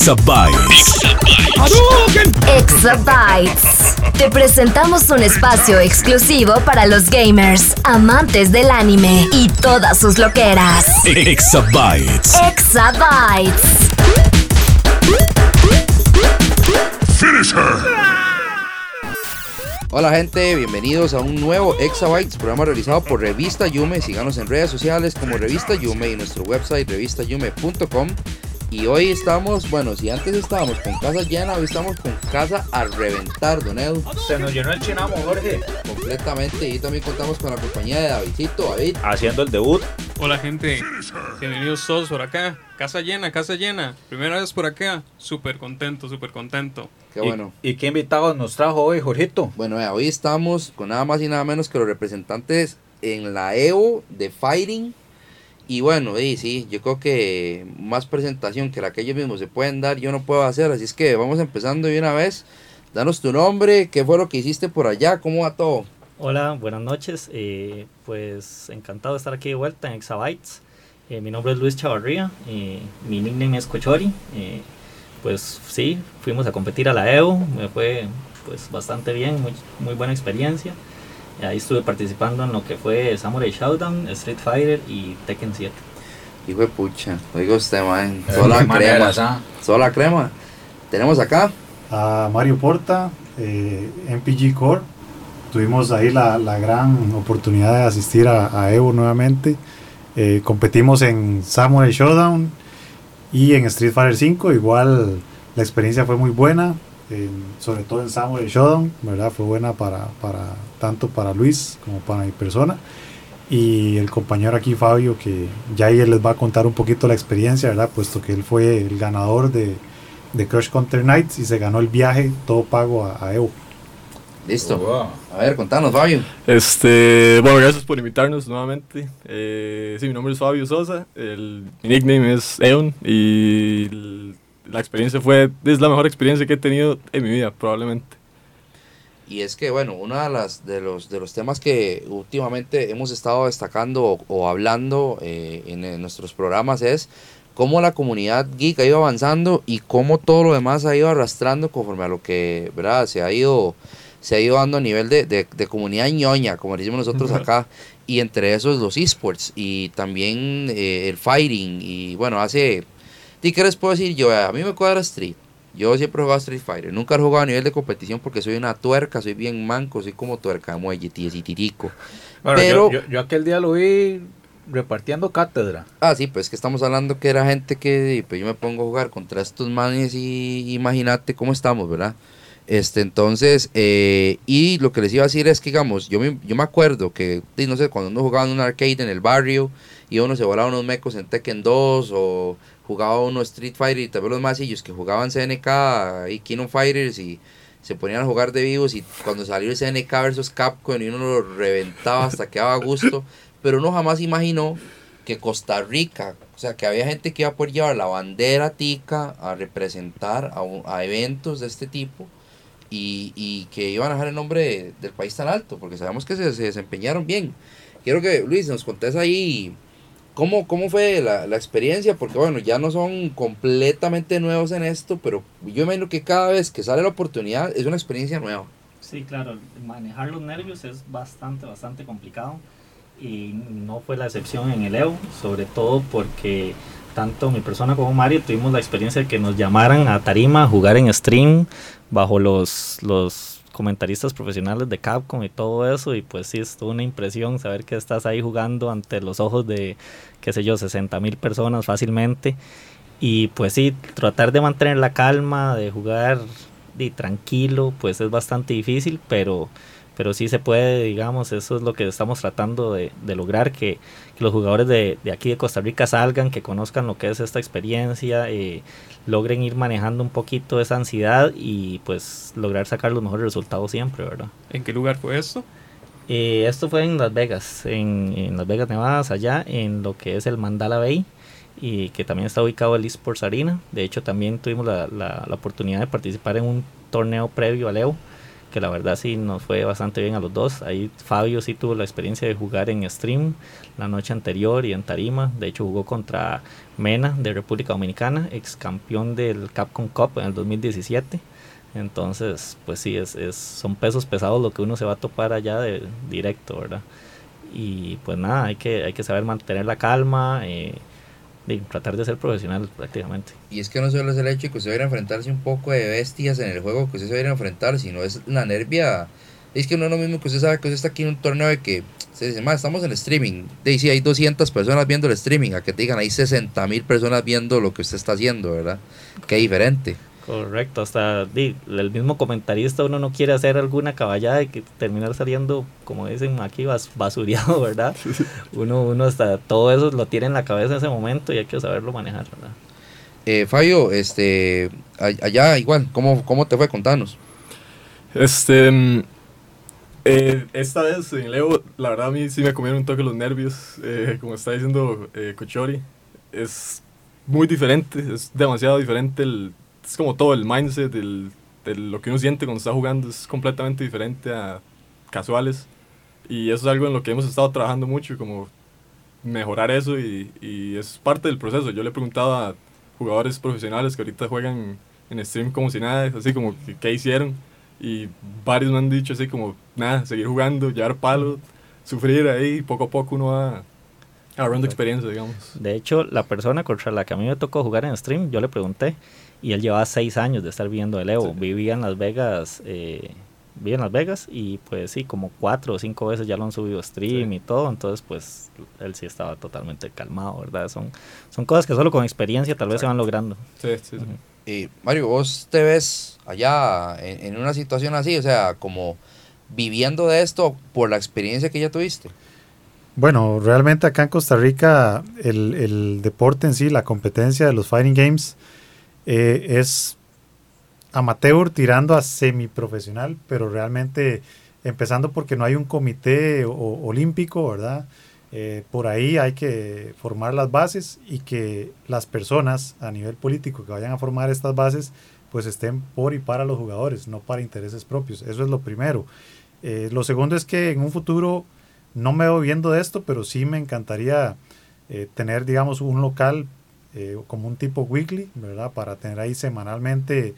Exabytes. Exabytes. Te presentamos un espacio exclusivo para los gamers, amantes del anime y todas sus loqueras. Exabytes. Exabytes. Finish her. Hola gente, bienvenidos a un nuevo Exabytes, programa realizado por Revista Yume. Síganos en redes sociales como Revista Yume y nuestro website revistayume.com. Y hoy estamos, bueno, si antes estábamos con casa llena, hoy estamos con casa a reventar, Don Edu. Se nos llenó el chinamo, Jorge. Completamente. Y también contamos con la compañía de Davidito, David. Haciendo el debut. Hola gente, bienvenidos todos por acá. Casa llena, casa llena. Primera vez por acá. Súper contento, súper contento. Qué bueno. ¿Y, y qué invitados nos trajo hoy, Jorgito? Bueno, hoy estamos con nada más y nada menos que los representantes en la EVO de Fighting. Y bueno, y sí, yo creo que más presentación que la que ellos mismos se pueden dar, yo no puedo hacer. Así es que vamos empezando de una vez. Danos tu nombre, qué fue lo que hiciste por allá, cómo va todo. Hola, buenas noches. eh, pues encantado de estar aquí de vuelta en Exabytes. Eh, mi nombre es Luis Chavarría, eh, mi nickname es Cochori. eh, pues sí, fuimos a competir a la EO, me fue pues bastante bien, muy, muy buena experiencia. Eh, Ahí estuve participando en lo que fue Samurai Showdown, Street Fighter y Tekken 7. Hijo de pucha, oiga usted, man. Eh, Sola qué crema. Sola crema. Tenemos acá. a Mario Porta, eh, MPG Core. Tuvimos ahí la, la gran oportunidad de asistir a, a Evo nuevamente. Eh, competimos en Samurai Showdown y en Street Fighter 5. Igual la experiencia fue muy buena, en- sobre todo en Samurai Showdown, ¿verdad? Fue buena para, para tanto para Luis como para mi persona. Y el compañero aquí, Fabio, que ya ahí él les va a contar un poquito la experiencia, ¿verdad? Puesto que él fue el ganador de, de Crush Counter Nights y se ganó el viaje todo pago a, a Evo. Listo. Wow. A ver, contanos, Fabio. Este, bueno, gracias por invitarnos nuevamente. Eh, sí, mi nombre es Fabio Sosa, el, mi nickname es Eon y el- la experiencia fue, es la mejor experiencia que he tenido en mi vida, probablemente. Y es que, bueno, uno de, las, de, los, de los temas que últimamente hemos estado destacando o, o hablando eh, en, en nuestros programas es cómo la comunidad geek ha ido avanzando y cómo todo lo demás ha ido arrastrando conforme a lo que, ¿verdad? Se ha ido, se ha ido dando a nivel de, de, de comunidad ñoña, como decimos nosotros acá, y entre esos los esports y también eh, el fighting. Y bueno, hace... ¿Y qué les puedo decir yo? A mí me cuadra Street. Yo siempre he jugado Street Fighter. Nunca he jugado a nivel de competición porque soy una tuerca, soy bien manco, soy como tuerca de muelle, tirico. Bueno, Pero- yo, yo- yo aquel día lo vi repartiendo cátedra. Ah, sí, pues que estamos hablando que era gente que pues yo me pongo a jugar contra estos manes y imagínate cómo estamos, ¿verdad? Este, entonces, eh, y lo que les iba a decir es que, digamos, yo me, yo me acuerdo que, no sé, cuando uno jugaba en un arcade en el barrio y uno se volaba unos mecos en Tekken 2 o jugaba uno Street Fighter y también los masillos que jugaban CNK y Kingdom Fighters y se ponían a jugar de vivos y cuando salió el CNK versus Capcom y uno lo reventaba hasta que daba gusto, pero uno jamás imaginó que Costa Rica, o sea, que había gente que iba a poder llevar la bandera tica a representar a, a eventos de este tipo y, y que iban a dejar el nombre de- del país tan alto, porque sabemos que se, se desempeñaron bien. Quiero que Luis nos contés ahí cómo, cómo fue la, la experiencia, porque bueno, ya no son completamente nuevos en esto, pero yo imagino que cada vez que sale la oportunidad es una experiencia nueva. Sí, claro, manejar los nervios es bastante, bastante complicado y no fue la excepción en el EVO, sobre todo porque tanto mi persona como Mario tuvimos la experiencia de que nos llamaran a Tarima a jugar en stream bajo los, los comentaristas profesionales de Capcom y todo eso. Y pues sí, es una impresión saber que estás ahí jugando ante los ojos de, qué sé yo, 60 mil personas fácilmente. Y pues sí, tratar de mantener la calma, de jugar y tranquilo, pues es bastante difícil, pero, pero sí se puede, digamos, eso es lo que estamos tratando de, de lograr, que, que los jugadores de, de aquí de Costa Rica salgan, que conozcan lo que es esta experiencia, eh, logren ir manejando un poquito esa ansiedad y pues lograr sacar los mejores resultados siempre, ¿verdad? ¿En qué lugar fue esto? Eh, esto fue en Las Vegas, en, en Las Vegas, Nevada, allá en lo que es el Mandala Bay y que también está ubicado el Esports Arena. De hecho, también tuvimos la, la, la oportunidad de participar en un torneo previo al EO, que la verdad sí nos fue bastante bien a los dos. Ahí Fabio sí tuvo la experiencia de jugar en stream la noche anterior y en tarima. De hecho, jugó contra Mena de República Dominicana, ex campeón del Capcom Cup en el 2017. Entonces, pues sí, es, es, son pesos pesados lo que uno se va a topar allá de directo, ¿verdad? Y pues nada, hay que, hay que saber mantener la calma, eh, y tratar de ser profesional prácticamente. Y es que no solo es el hecho de que usted va a enfrentarse un poco de bestias en el juego que usted se va a enfrentar, sino es la nervia. Es que no es lo mismo que usted sabe que usted está aquí en un torneo de que se dice, más estamos en streaming. De hay 200 personas viendo el streaming, a que te digan hay 60 mil personas viendo lo que usted está haciendo, ¿verdad? Qué diferente. Correcto, hasta el mismo comentarista uno no quiere hacer alguna caballada y que terminar saliendo, como dicen aquí, bas, basureado, ¿verdad? Uno, uno hasta todo eso lo tiene en la cabeza en ese momento y hay que saberlo manejar, ¿verdad? Eh, Fabio, este, allá igual, ¿cómo, cómo te fue? Contanos. Este, mm, eh, esta vez en Leo, la verdad a mí sí me comieron un toque los nervios, eh, como está diciendo eh, Cochori, es muy diferente, es demasiado diferente el es como todo el mindset, el, el, lo que uno siente cuando está jugando es completamente diferente a casuales. Y eso es algo en lo que hemos estado trabajando mucho, como mejorar eso y, y es parte del proceso. Yo le he preguntado a jugadores profesionales que ahorita juegan en stream como si nada, así como qué hicieron. Y varios me han dicho así como, nada, seguir jugando, llevar palo, sufrir ahí, poco a poco uno va agarrando experiencia, digamos. De hecho, la persona contra la que a mí me tocó jugar en stream, yo le pregunté, y él llevaba seis años de estar viviendo el Evo. Sí. Vivía en Las Vegas, eh, vivía en Las Vegas y pues sí, como cuatro o cinco veces ya lo han subido a stream sí. y todo, entonces pues él sí estaba totalmente calmado, ¿verdad? Son, son cosas que solo con experiencia tal vez Exacto. se van logrando. Sí, sí, uh -huh. eh, Mario, vos te ves allá en, en, una situación así, o sea, como viviendo de esto por la experiencia que ya tuviste. Bueno, realmente acá en Costa Rica el, el deporte en sí, la competencia de los fighting games, eh, es amateur tirando a semiprofesional, pero realmente empezando porque no hay un comité olímpico, ¿verdad? Eh, por ahí hay que formar las bases y que las personas a nivel político que vayan a formar estas bases pues estén por y para los jugadores, no para intereses propios. Eso es lo primero. Eh, lo segundo es que en un futuro no me veo viendo de esto, pero sí me encantaría tener, digamos, un local eh, como un tipo weekly, ¿verdad? Para tener ahí semanalmente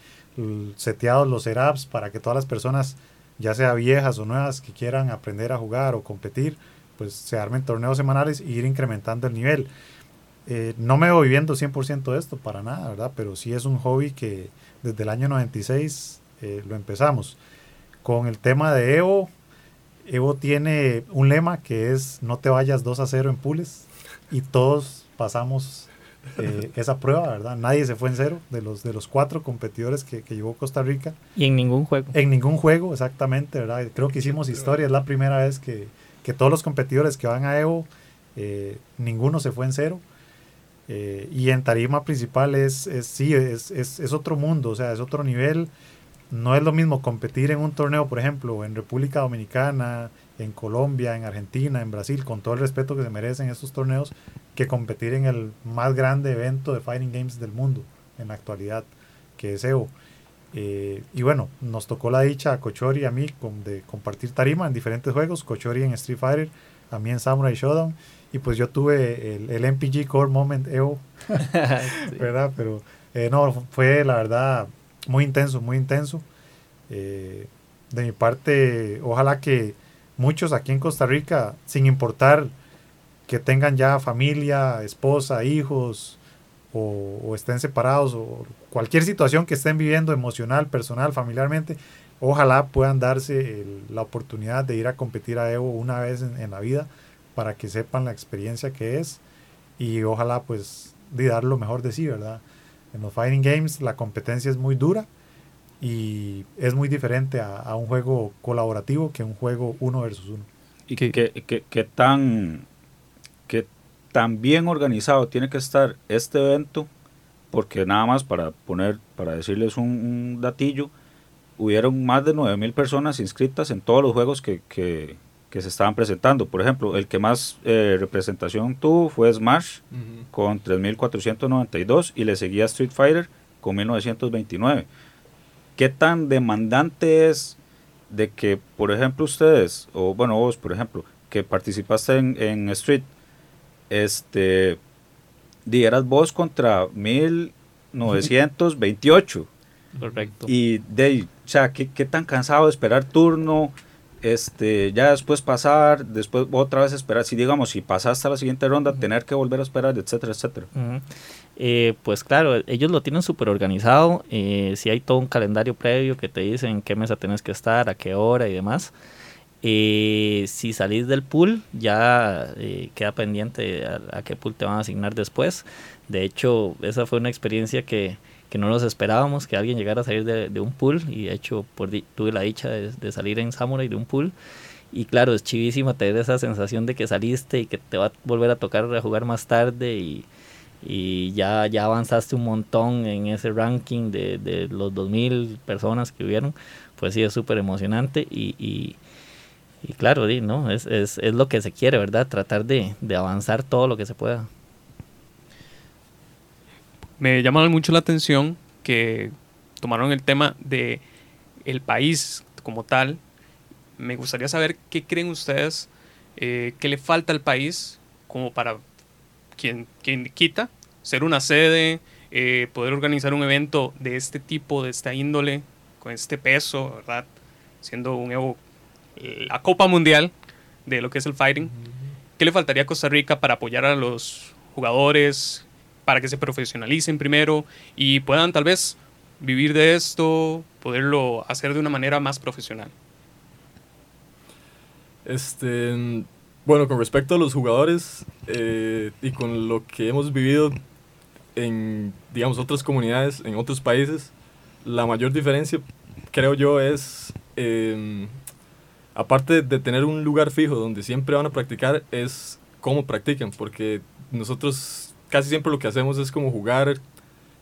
seteados los setups para que todas las personas, ya sea viejas o nuevas, que quieran aprender a jugar o competir, pues se armen torneos semanales e ir incrementando el nivel. Eh, no me voy viviendo 100% de esto, para nada, ¿verdad? Pero sí es un hobby que desde el año 96 eh, lo empezamos. Con el tema de Evo, Evo tiene un lema que es no te vayas 2 a 0 en pules y todos pasamos eh, esa prueba, ¿verdad? Nadie se fue en cero de los, de los cuatro competidores que, que llevó Costa Rica. Y en ningún juego. En ningún juego, exactamente, ¿verdad? Creo que hicimos historia, es la primera vez que, que todos los competidores que van a Evo, eh, ninguno se fue en cero. Eh, y en tarima principal es, es sí, es, es, es, otro mundo, o sea, es otro nivel. No es lo mismo competir en un torneo, por ejemplo, en República Dominicana, en Colombia, en Argentina, en Brasil, con todo el respeto que se merecen estos torneos, que competir en el más grande evento de Fighting Games del mundo en la actualidad, que es EVO. Eh, y bueno, nos tocó la dicha a Cochori y a mí con, de compartir tarima en diferentes juegos, Cochori en Street Fighter, a mí en Samurai Showdown, y pues yo tuve el, el MPG Core Moment EVO, sí. ¿verdad? Pero eh, no, fue la verdad muy intenso, muy intenso. Eh, de mi parte, ojalá que muchos aquí en Costa Rica, sin importar que tengan ya familia, esposa, hijos, o, estén separados, o cualquier situación que estén viviendo emocional, personal, familiarmente, ojalá puedan darse la oportunidad de ir a competir a Evo una vez en, en, la vida para que sepan la experiencia que es y ojalá pues de dar lo mejor de sí, ¿verdad? En los Fighting Games la competencia es muy dura y es muy diferente a, a un juego colaborativo que un juego uno versus uno. ¿Y qué, qué- qué tan, qué tan bien organizado tiene que estar este evento? Porque nada más para poner, para decirles un, un datillo, hubieron más de 9.000 personas inscritas en todos los juegos que, que- que se estaban presentando. Por ejemplo, el que más eh, representación tuvo fue Smash con 3.492 y le seguía Street Fighter con 1.929. ¿Qué tan demandante es de que, por ejemplo, ustedes, o bueno, vos, por ejemplo, que participaste en, en Street, este, dieras vos contra 1928? Correcto. Y de o sea, ¿qué, qué tan cansado de esperar turno? Este, ya después pasar, después otra vez esperar, si digamos, si pasaste a la siguiente ronda, tener que volver a esperar, etcétera, etcétera. Eh, pues claro, ellos lo tienen súper organizado. Eh, si hay todo un calendario previo que te dicen en qué mesa tenés que estar, a qué hora y demás. Eh, si salís del pool, ya queda pendiente a, a qué pool te van a asignar después. De hecho, esa fue una experiencia que, que no nos esperábamos, que alguien llegara a salir de, de un pool. Y de hecho, por di- tuve la dicha de, de salir en Samurai de un pool. Y claro, es chivísima tener esa sensación de que saliste y que te va a volver a tocar a jugar más tarde y, y ya, ya avanzaste un montón en ese ranking de, de los 2.000 personas que hubieron, pues sí, es súper emocionante y, y, y claro, ¿no? Es, es, es lo que se quiere, ¿verdad? Tratar de, de avanzar todo lo que se pueda. Me llama mucho la atención que tomaron el tema de el país como tal. Me gustaría saber qué creen ustedes eh, que le falta al país como para quien, quien quita ser una sede, eh, poder organizar un evento de este tipo, de esta índole, con este peso, ¿verdad? Siendo un Evo, eh, la Copa Mundial de lo que es el fighting. ¿Qué le faltaría a Costa Rica para apoyar a los jugadores, para que se profesionalicen primero y puedan tal vez vivir de esto, poderlo hacer de una manera más profesional? Este, bueno, con respecto a los jugadores eh, y con lo que hemos vivido en, digamos, otras comunidades, en otros países, la mayor diferencia, creo yo, es, eh, aparte de tener un lugar fijo donde siempre van a practicar, es cómo practican, porque nosotros casi siempre lo que hacemos es como jugar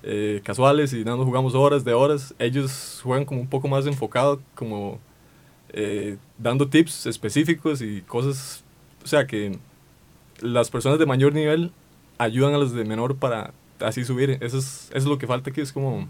eh, casuales y no nos jugamos horas de horas. Ellos juegan como un poco más enfocado, como eh, dando tips específicos y cosas, o sea que las personas de mayor nivel ayudan a los de menor para así subir. Eso es, eso es lo que falta aquí, es como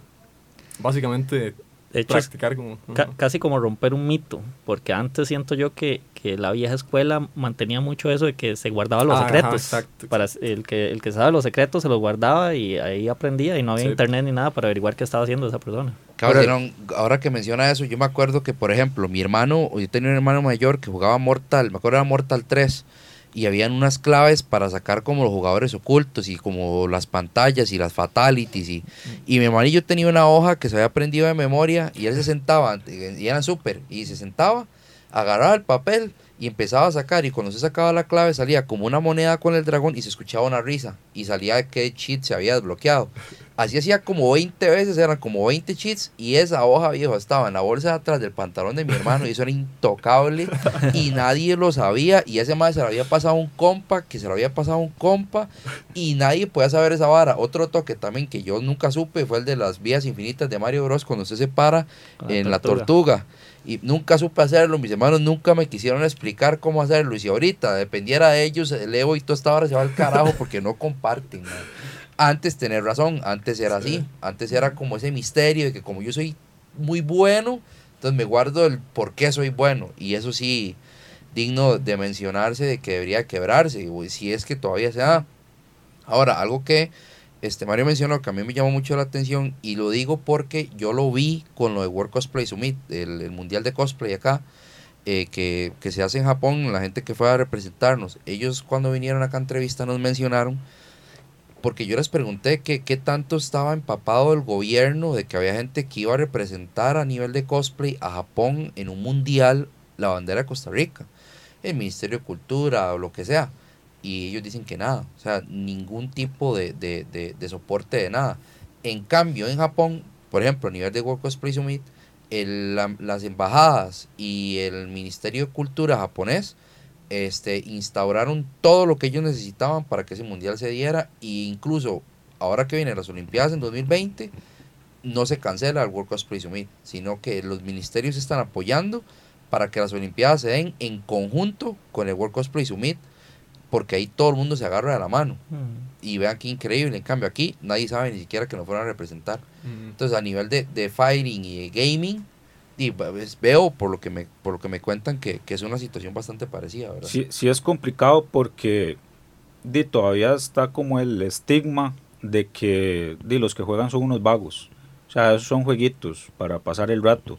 básicamente De hecho, practicar como... ca- casi como romper un mito, porque antes siento yo que, que la vieja escuela mantenía mucho eso de que se guardaba los Ajá, secretos. exacto, para el que el que sabe los secretos se los guardaba y ahí aprendía y no había Sí. internet ni nada para averiguar qué estaba haciendo esa persona. Cabrón, ahora que menciona eso, yo me acuerdo que, por ejemplo, mi hermano, yo tenía un hermano mayor que jugaba Mortal, me acuerdo era Mortal 3, y habían unas claves para sacar como los jugadores ocultos y como las pantallas y las fatalities. Y, y mi hermanillo tenía una hoja que se había aprendido de memoria y él se sentaba, y eran súper, y se sentaba, agarraba el papel y empezaba a sacar. Y cuando se sacaba la clave salía como una moneda con el dragón y se escuchaba una risa. Y salía que cheat se había desbloqueado. Así hacía como 20 veces, eran como 20 cheats y esa hoja viejo estaba en la bolsa de atrás del pantalón de mi hermano y eso era intocable y nadie lo sabía y ese madre se lo había pasado a un compa, que se lo había pasado a un compa y nadie podía saber esa vara. Otro toque también que yo nunca supe fue el de las vías infinitas de Mario Bros. cuando se para Con la en la tortuga. tortuga. Y nunca supe hacerlo, mis hermanos nunca me quisieron explicar cómo hacerlo. Y si ahorita dependiera de ellos, el Evo y toda esta hora se va al carajo porque no comparten. man. Antes tener razón, antes era así. Antes era como ese misterio de que como yo soy muy bueno, entonces me guardo el por qué soy bueno. Y eso sí, digno de mencionarse de que debería quebrarse, o si es que todavía se da. Ahora, algo que este Mario mencionó que a mí me llamó mucho la atención y lo digo porque yo lo vi con lo de World Cosplay Summit, el, el mundial de cosplay acá, eh, que, que se hace en Japón, la gente que fue a representarnos. Ellos cuando vinieron acá a entrevista nos mencionaron, porque yo les pregunté qué tanto estaba empapado el gobierno de que había gente que iba a representar a nivel de cosplay a Japón en un mundial la bandera de Costa Rica, el Ministerio de Cultura o lo que sea. Y ellos dicen que nada, o sea, ningún tipo de, de, de, de soporte de nada. En cambio, en Japón, por ejemplo, a nivel de World Cosplay Summit, el- la- las embajadas y el Ministerio de Cultura japonés este, instauraron todo lo que ellos necesitaban para que ese mundial se diera e incluso ahora que vienen las Olimpiadas en 2020 no se cancela el World Cosplay Summit, sino que los ministerios están apoyando para que las Olimpiadas se den en conjunto con el World Cosplay Summit, porque ahí todo el mundo se agarra de la mano. Y vean qué increíble, en cambio aquí nadie sabe ni siquiera que nos fueron a representar. Entonces a nivel de, de fighting y de gaming, y, pues, veo por lo que me, por lo que me cuentan que, que es una situación bastante parecida, ¿verdad? Sí, sí es complicado porque di, todavía está como el estigma de que di, los que juegan son unos vagos. O sea, esos son jueguitos para pasar el rato.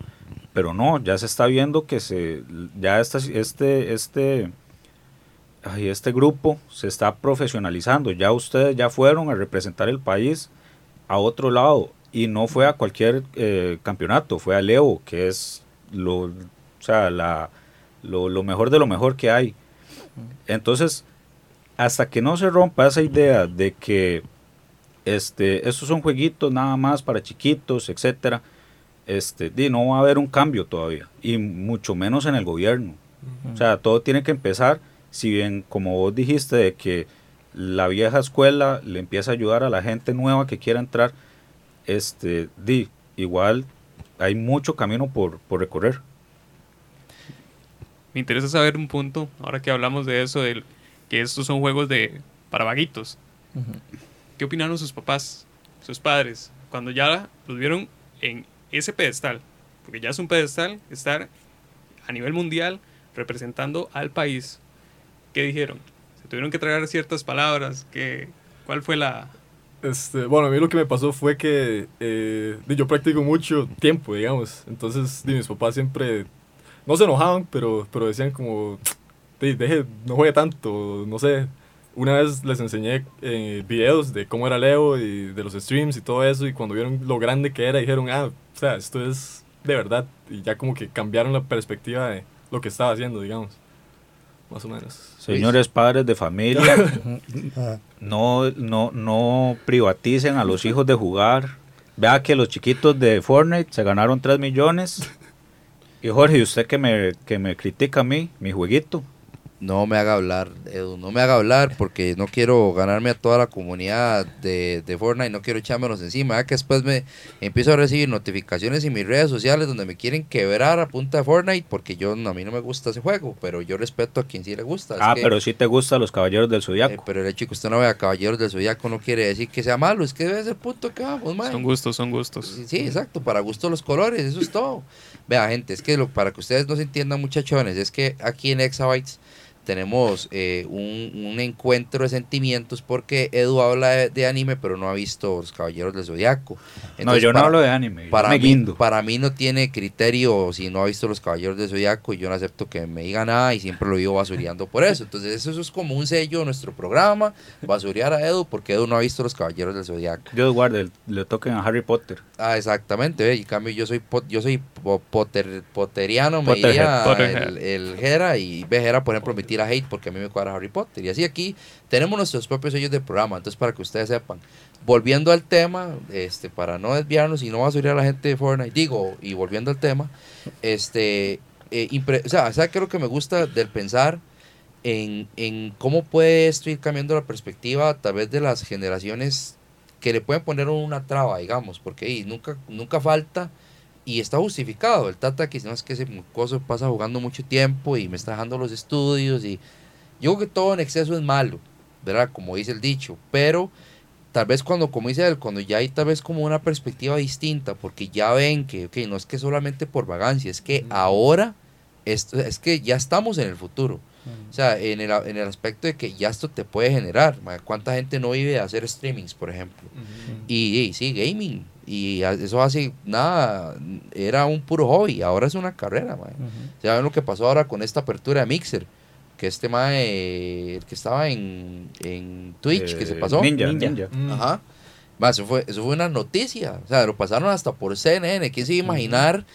Pero no, ya se está viendo que se ya este este ay, este grupo se está profesionalizando. Ya ustedes ya fueron a representar el país a otro lado y no fue a cualquier eh, campeonato, fue a Leo, que es lo, o sea, la, lo, lo mejor de lo mejor que hay. Entonces, hasta que no se rompa esa idea de que este, estos son jueguitos nada más para chiquitos, etcétera, este, no va a haber un cambio todavía, y mucho menos en el gobierno. O sea, todo tiene que empezar, si bien como vos dijiste, de que la vieja escuela le empieza a ayudar a la gente nueva que quiera entrar, este, di, igual hay mucho camino por, por recorrer. Me interesa saber un punto, ahora que hablamos de eso, de que estos son juegos de para vaguitos. ¿Qué opinaron sus papás, sus padres, cuando ya los vieron en ese pedestal? Porque ya es un pedestal estar a nivel mundial representando al país. ¿Qué dijeron? ¿Se tuvieron que tragar ciertas palabras? ¿Qué, ¿Cuál fue la...? Este, bueno, a mí lo que me pasó fue que eh, yo practico mucho tiempo, digamos. Entonces, mis papás siempre no se enojaban, pero, pero decían como, "Di, deje, no juegue tanto, no sé. Una vez les enseñé eh, videos de cómo era Leo y de los streams y todo eso, y cuando vieron lo grande que era, dijeron, ah, o sea, esto es de verdad. Y ya como que cambiaron la perspectiva de lo que estaba haciendo, digamos. Más o menos. Señores padres de familia, no, no, no privaticen a los hijos de jugar. Vea que los chiquitos de Fortnite se ganaron 3 millones. Y Jorge, usted que me, que me critica a mí, mi jueguito. No me haga hablar, Edu, no me haga hablar porque no quiero ganarme a toda la comunidad de, de Fortnite, no quiero echármelos encima. Ya que después me empiezo a recibir notificaciones en mis redes sociales donde me quieren quebrar a punta de Fortnite porque yo a mí no me gusta ese juego, pero yo respeto a quien sí le gusta. Ah, que- pero sí te gustan los caballeros del eh, Zodiaco. pero el hecho de que usted no vea Caballeros del Zodiaco no quiere decir que sea malo, es que debe ser punto que vamos, mae. Son gustos, son gustos. Sí, sí, exacto, para gusto los colores, eso es todo. Vea, gente, es que lo, para que ustedes no se entiendan, muchachones, es que aquí en Exabytes tenemos eh, un, un encuentro de sentimientos porque Edu habla de, de anime, pero no ha visto Los Caballeros del Zodiaco. no, Entonces, yo no para- hablo de anime, yo Para me mí, guindo. para mí no tiene criterio si no ha visto Los Caballeros del Zodiaco y yo no acepto que me diga nada y siempre lo vivo basureando por eso. Entonces eso, eso es como un sello de nuestro programa, basurear a Edu porque Edu no ha visto Los Caballeros del Zodiaco. Dios guarde, le toquen a Harry Potter. Ah, exactamente, ve, y en cambio yo soy po- yo soy po- potter- potteriano, me Potterhead. diría Potterhead. el, el Jera, y ve Jera, por ejemplo, me tira hate porque a mí me cuadra Harry Potter. Y así aquí tenemos nuestros propios sellos de programa, entonces para que ustedes sepan. Volviendo al tema, este, para no desviarnos y no basurear a la gente de Fortnite, digo, y volviendo al tema, este, eh, o sea, ¿sabe qué es lo que me gusta del pensar? En, en cómo puede esto ir cambiando la perspectiva a través de las generaciones que le pueden poner una traba, digamos, porque y nunca, nunca falta y está justificado. El Tata que no es que ese mocoso pasa jugando mucho tiempo y me está dejando los estudios y yo creo que todo en exceso es malo, ¿verdad? Como dice el dicho, pero tal vez cuando, como dice él, cuando ya hay tal vez como una perspectiva distinta, porque ya ven que, ok, no es que solamente por vagancia, es que ahora, esto, es que ya estamos en el futuro. O sea, en el, en el aspecto de que ya esto te puede generar. ¿Cuánta gente no vive de hacer streamings, por ejemplo? Y, y sí, gaming. Y eso hace nada, era un puro hobby, ahora es una carrera. ma. Ya ven lo que pasó ahora con esta apertura de Mixer, que este mae, el que estaba en, en Twitch, que se Eh, pasó. Ninja, Ninja. ninja. Ajá. Ma, eso, fue, eso fue una noticia. O sea, lo pasaron hasta por CNN. ¿Quién se iba a imaginar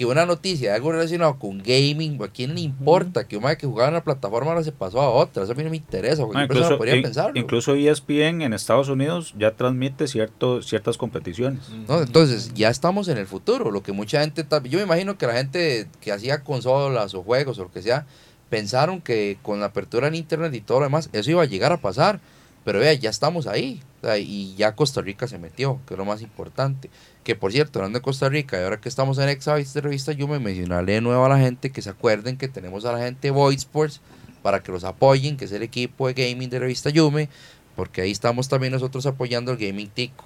que una noticia de algo relacionado con gaming, ¿a quién le importa? Que un mae que jugaba en una plataforma ahora se pasó a otra. Eso a mí no me interesa. Persona incluso, podría in- pensarlo. incluso E ESPN en Estados Unidos ya transmite cierto, ciertas competiciones. ¿no? Entonces, ya estamos en el futuro. Lo que mucha gente. Yo me imagino que la gente que hacía consolas o juegos o lo que sea, pensaron que con la apertura en internet y todo lo demás, eso iba a llegar a pasar. Pero vea, ya estamos ahí. Y ya Costa Rica se metió, que es lo más importante. Que por cierto, hablando de Costa Rica, y ahora que estamos en de revista, yo me mencionaré de nuevo a la gente que se acuerden que tenemos a la gente de Void Sports para que los apoyen, que es el equipo de gaming de revista Yume, porque ahí estamos también nosotros apoyando el gaming tico.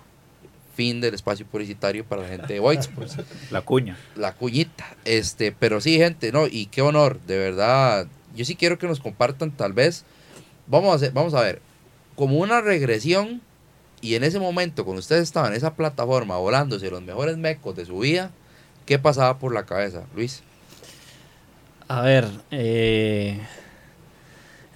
Fin del espacio publicitario para la gente de Void Sports. La cuña. La cuñita. Este, pero sí, gente, no, y qué honor, de verdad. Yo sí quiero que nos compartan, tal vez. Vamos a hacer, vamos a ver, como una regresión. Y en ese momento, cuando ustedes estaban en esa plataforma volándose los mejores mecos de su vida, ¿qué pasaba por la cabeza, Luis? A ver, eh,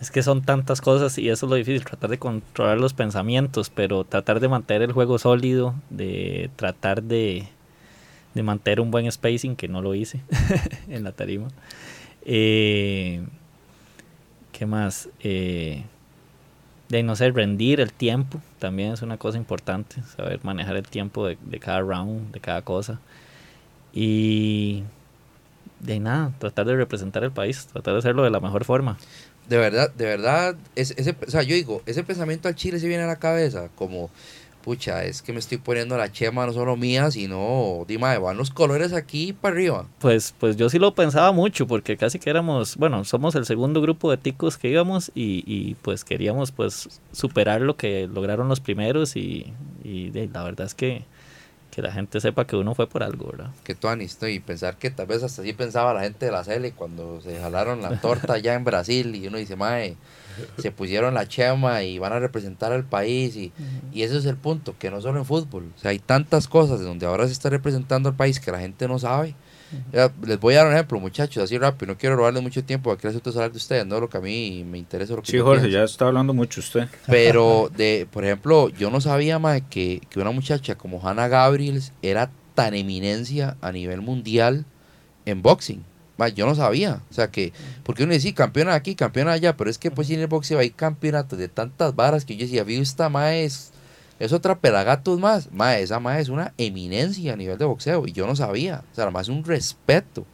es que son tantas cosas y eso es lo difícil, tratar de controlar los pensamientos, pero tratar de mantener el juego sólido, de tratar de, de mantener un buen spacing, que no lo hice en la tarima. Eh, ¿Qué más? Eh, de no sé, rendir el tiempo también es una cosa importante, saber manejar el tiempo de, de cada round, de cada cosa. Y de nada, tratar de representar el país, tratar de hacerlo de la mejor forma. De verdad, de verdad, es- ese, o sea, yo digo, ese pensamiento al chile se viene a la cabeza, como, pucha, es que me estoy poniendo la chema no solo mía, sino, dime, van los colores aquí para arriba. Pues, pues yo sí lo pensaba mucho, porque casi que éramos, bueno, somos el segundo grupo de ticos que íbamos y, y, pues queríamos pues superar lo que lograron los primeros y, y de- la verdad es que, que la gente sepa que uno fue por algo, ¿verdad? que tú ¿no? y pensar que tal vez hasta así pensaba la gente de la Cele cuando se jalaron la torta allá en Brasil y uno dice, mae, se pusieron la chema y van a representar al país y, y ese es el punto, que no solo en fútbol, o sea, hay tantas cosas de donde ahora se está representando al país que la gente no sabe. Les voy a dar un ejemplo, muchachos, así rápido, no quiero robarles mucho tiempo, aquí les estoy hablar de ustedes, no lo que a mí me interesa, lo que Sí, Jorge, pienso. ya está hablando mucho usted. Pero, de, por ejemplo, yo no sabía más que, que una muchacha como Hannah Gabriels era tan eminencia a nivel mundial en boxing. Ma, yo no sabía. O sea que, porque uno decía campeona aquí, campeona allá, pero es que pues en el boxeo hay campeonatos de tantas varas que yo decía, vi esta ma es, es otra pelagatos más. Ma, esa ma es una eminencia a nivel de boxeo y yo no sabía. O sea, además es un respeto.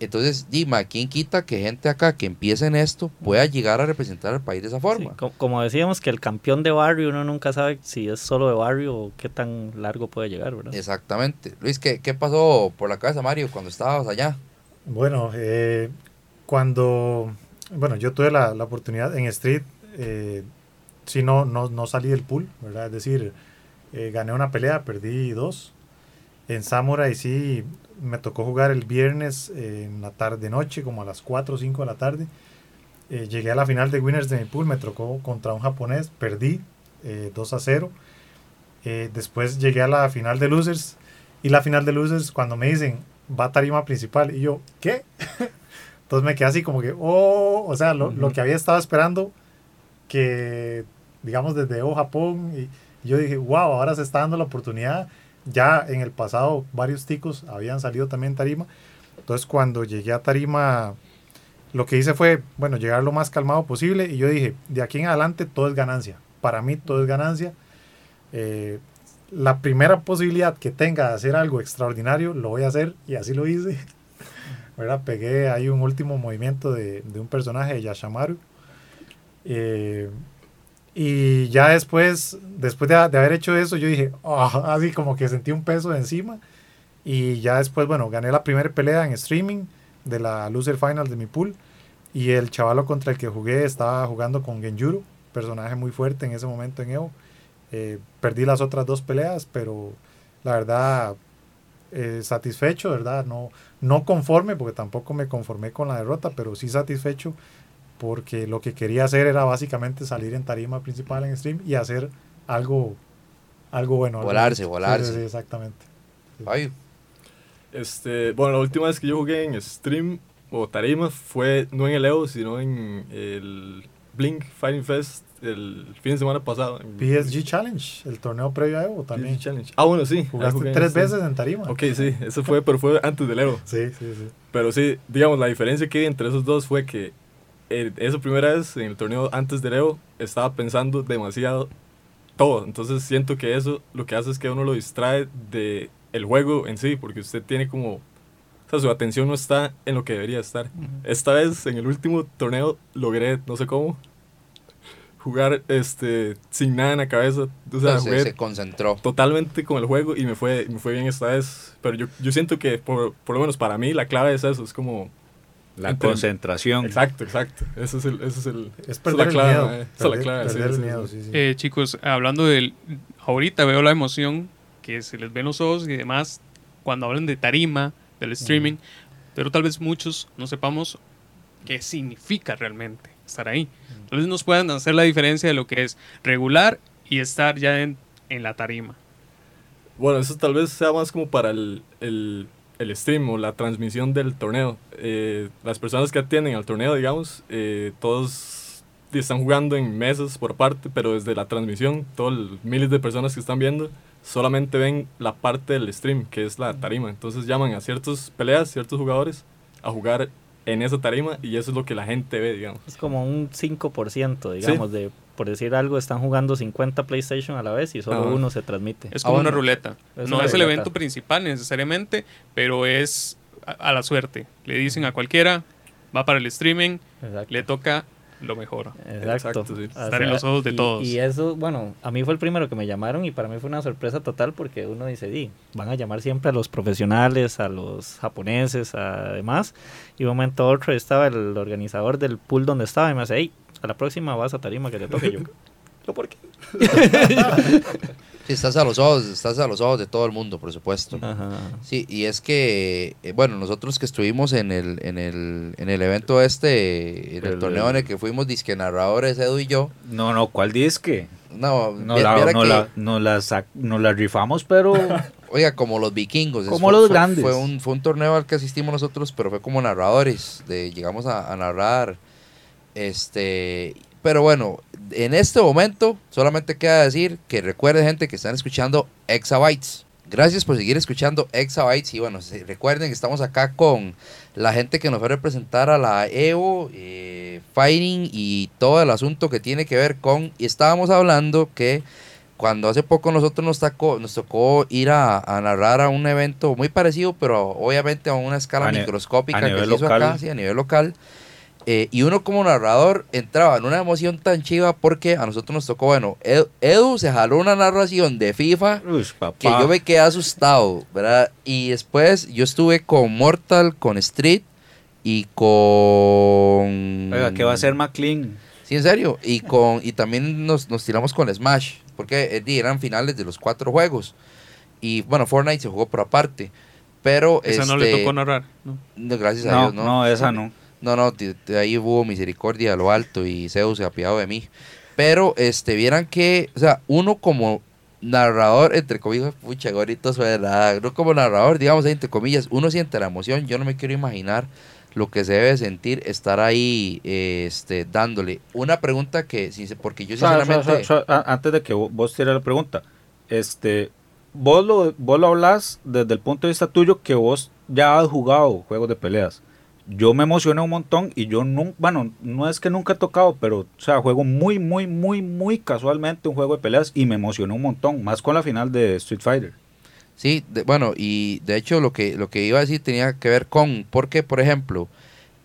Entonces, dime, ¿quién quita que gente acá que empiece en esto pueda llegar a representar al país de esa Sí, forma? co- como decíamos que el campeón de barrio uno nunca sabe si es solo de barrio o qué tan largo puede llegar, ¿verdad? Exactamente. Luis, ¿qué, qué pasó por la cabeza, Mario, cuando estabas allá? Bueno, eh, cuando, bueno, yo tuve la, la oportunidad en Street, eh, sí, no, no, no salí del pool, ¿verdad? Es decir, eh, gané una pelea, perdí dos. En Samurai sí, me tocó jugar el viernes eh, en la tarde noche, como a las 4 o 5 de la tarde. Llegué a la final de Winners de mi pool, me tocó contra un japonés, perdí eh, 2 a 0. Eh, después llegué a la final de Losers y la final de Losers cuando me dicen va a tarima principal y yo, ¿qué? Entonces me quedé así como que, oh, o sea, lo, lo que había estado esperando que, digamos, desde O Japón y yo dije, wow, ahora se está dando la oportunidad. Ya en el pasado varios ticos habían salido también tarima. Entonces cuando llegué a tarima, lo que hice fue, bueno, llegar lo más calmado posible y yo dije, de aquí en adelante todo es ganancia. Para mí todo es ganancia. Eh, la primera posibilidad que tenga de hacer algo extraordinario, lo voy a hacer y así lo hice. ¿Verdad? Pegué ahí un último movimiento de, de un personaje de Yashamaru. Eh, y ya después, después de, de haber hecho eso, yo dije, "Ah", así como que sentí un peso encima. Y ya después, bueno, gané la primera pelea en streaming de la Loser Final de mi pool. Y el chavalo contra el que jugué estaba jugando con Genjuro, personaje muy fuerte en ese momento en Evo. Eh, perdí las otras dos peleas, pero la verdad, eh, satisfecho, ¿verdad? No, no conforme, porque tampoco me conformé con la derrota, pero sí satisfecho porque lo que quería hacer era básicamente salir en tarima principal en stream y hacer algo, algo bueno. algo- Volarse, sí, sí, volarse. sí, exactamente. Fabio. Este, bueno, la última vez que yo jugué en stream o tarima fue no en el Evo, sino en el Blink Fighting Fest el fin de semana pasado. PSG Challenge, el torneo previo a Evo también. PSG Challenge. Ah, bueno, sí. Jugaste jugué, tres sí. veces en tarima. Ok, sí, eso fue, pero fue antes del Evo. Sí, sí, sí. Pero sí, digamos, la diferencia que hay entre esos dos fue que eh, esa primera vez en el torneo antes del Evo estaba pensando demasiado todo. Entonces siento que eso lo que hace es que uno lo distrae de el juego en sí, porque usted tiene como... O sea, su atención no está en lo que debería estar. Esta vez, en el último torneo, logré, no sé cómo, jugar este sin nada en la cabeza. O sea, Entonces, jugué se concentró. totalmente con el juego y me fue, me fue bien esta vez. Pero yo, yo siento que, por, por lo menos para mí, la clave es eso. Es como... La Entre- concentración. Exacto, exacto. Ese es el... Ese es el Es perder la el clave, miedo. mae. Esa es la clave, sí, el sí, miedo, sí. sí, sí. Eh, chicos, hablando del... Ahorita veo la emoción que se les ven los ojos y demás cuando hablan de tarima, del streaming, pero tal vez muchos no sepamos qué significa realmente estar ahí. Vez nos puedan hacer la diferencia de lo que es regular y estar ya en, en la tarima. Bueno, eso tal vez sea más como para el, el, el stream o la transmisión del torneo. Eh, las personas que atienden al torneo, digamos, eh, todos están jugando en mesas por aparte, pero desde la transmisión, todos miles de personas que están viendo solamente ven la parte del stream, que es la tarima. Entonces llaman a ciertas peleas, ciertos jugadores, a jugar en esa tarima y eso es lo que la gente ve, digamos. Es como un 5%, digamos, de por decir algo, están jugando 50 PlayStation a la vez y solo Ajá. uno se transmite. Es Ah, como bueno. una ruleta. Es no una es el evento principal necesariamente, pero es a, a la suerte. Le dicen a cualquiera, va para el streaming, Exacto. le toca lo mejor. Exacto. Exacto, sí. O Estar en los ojos de y- todos. Y eso, bueno, a mí fue el primero que me llamaron y para mí fue una sorpresa total porque uno dice, di, van a llamar siempre a los profesionales, a los japoneses, a demás. Y un momento a otro estaba el organizador del pool donde estaba y me dice, hey, a la próxima vas a tarima que te toque yo. ¿Yo por qué? Sí, estás a los ojos, estás a los ojos de todo el mundo, por supuesto. Ajá. Sí, y es que, eh, bueno, nosotros que estuvimos en el, en el, en el evento este, en el El- torneo en el que fuimos disque narradores, Edu y yo, No, no, ¿cuál disque? no, No, la, no, que- la, no, la sac- no la rifamos, pero oiga, como los vikingos. Como fue- los fue- grandes. Fue un, fue un torneo al que asistimos nosotros, pero fue como narradores, de, llegamos a, a narrar, este, pero bueno, en este momento solamente queda decir que recuerden gente que están escuchando Exabytes. Gracias por seguir escuchando Exabytes y bueno, recuerden que estamos acá con la gente que nos va a representar a la Evo, eh, Fighting y todo el asunto que tiene que ver con, y estábamos hablando que cuando hace poco nosotros nos tocó, nos tocó ir a, a narrar a un evento muy parecido, pero obviamente a una escala A microscópica a que se hizo acá, sí, a nivel local. Eh, y uno como narrador entraba en una emoción tan chiva porque a nosotros nos tocó, bueno, Edu, Edu se jaló una narración de FIFA uy, papá. que yo me quedé asustado, ¿verdad? Y después yo estuve con Mortal, con Street y con... Oiga, ¿qué va a hacer McLean? Sí, en serio. Y con y también nos, nos tiramos con Smash, porque eh, eran finales de los cuatro juegos. Y bueno, Fortnite se jugó por aparte. Pero Esa no le este, tocó narrar. ¿no? no, gracias a No, Dios, no, ¿no? esa no. No, no, de- de ahí hubo misericordia a lo alto y Zeus se ha apiado de mí. Pero, este, vieran que, o sea, uno como narrador, entre comillas, pucha, gorito suena, uno como narrador, digamos, entre comillas, uno siente la emoción, yo no me quiero imaginar lo que se debe sentir estar ahí, eh, este, dándole. Una pregunta que, porque yo sinceramente... Antes de que vo- vos tires la pregunta, este, vos lo, vos lo hablas desde el punto de vista tuyo que vos ya has jugado juegos de peleas. Yo me emocioné un montón y yo no, bueno, no es que nunca he tocado, pero, o sea, juego muy, muy, muy, muy casualmente un juego de peleas y me emocioné un montón, más con la final de Street Fighter. Sí, de- bueno, y de hecho lo que, lo que iba a decir tenía que ver con, porque por ejemplo,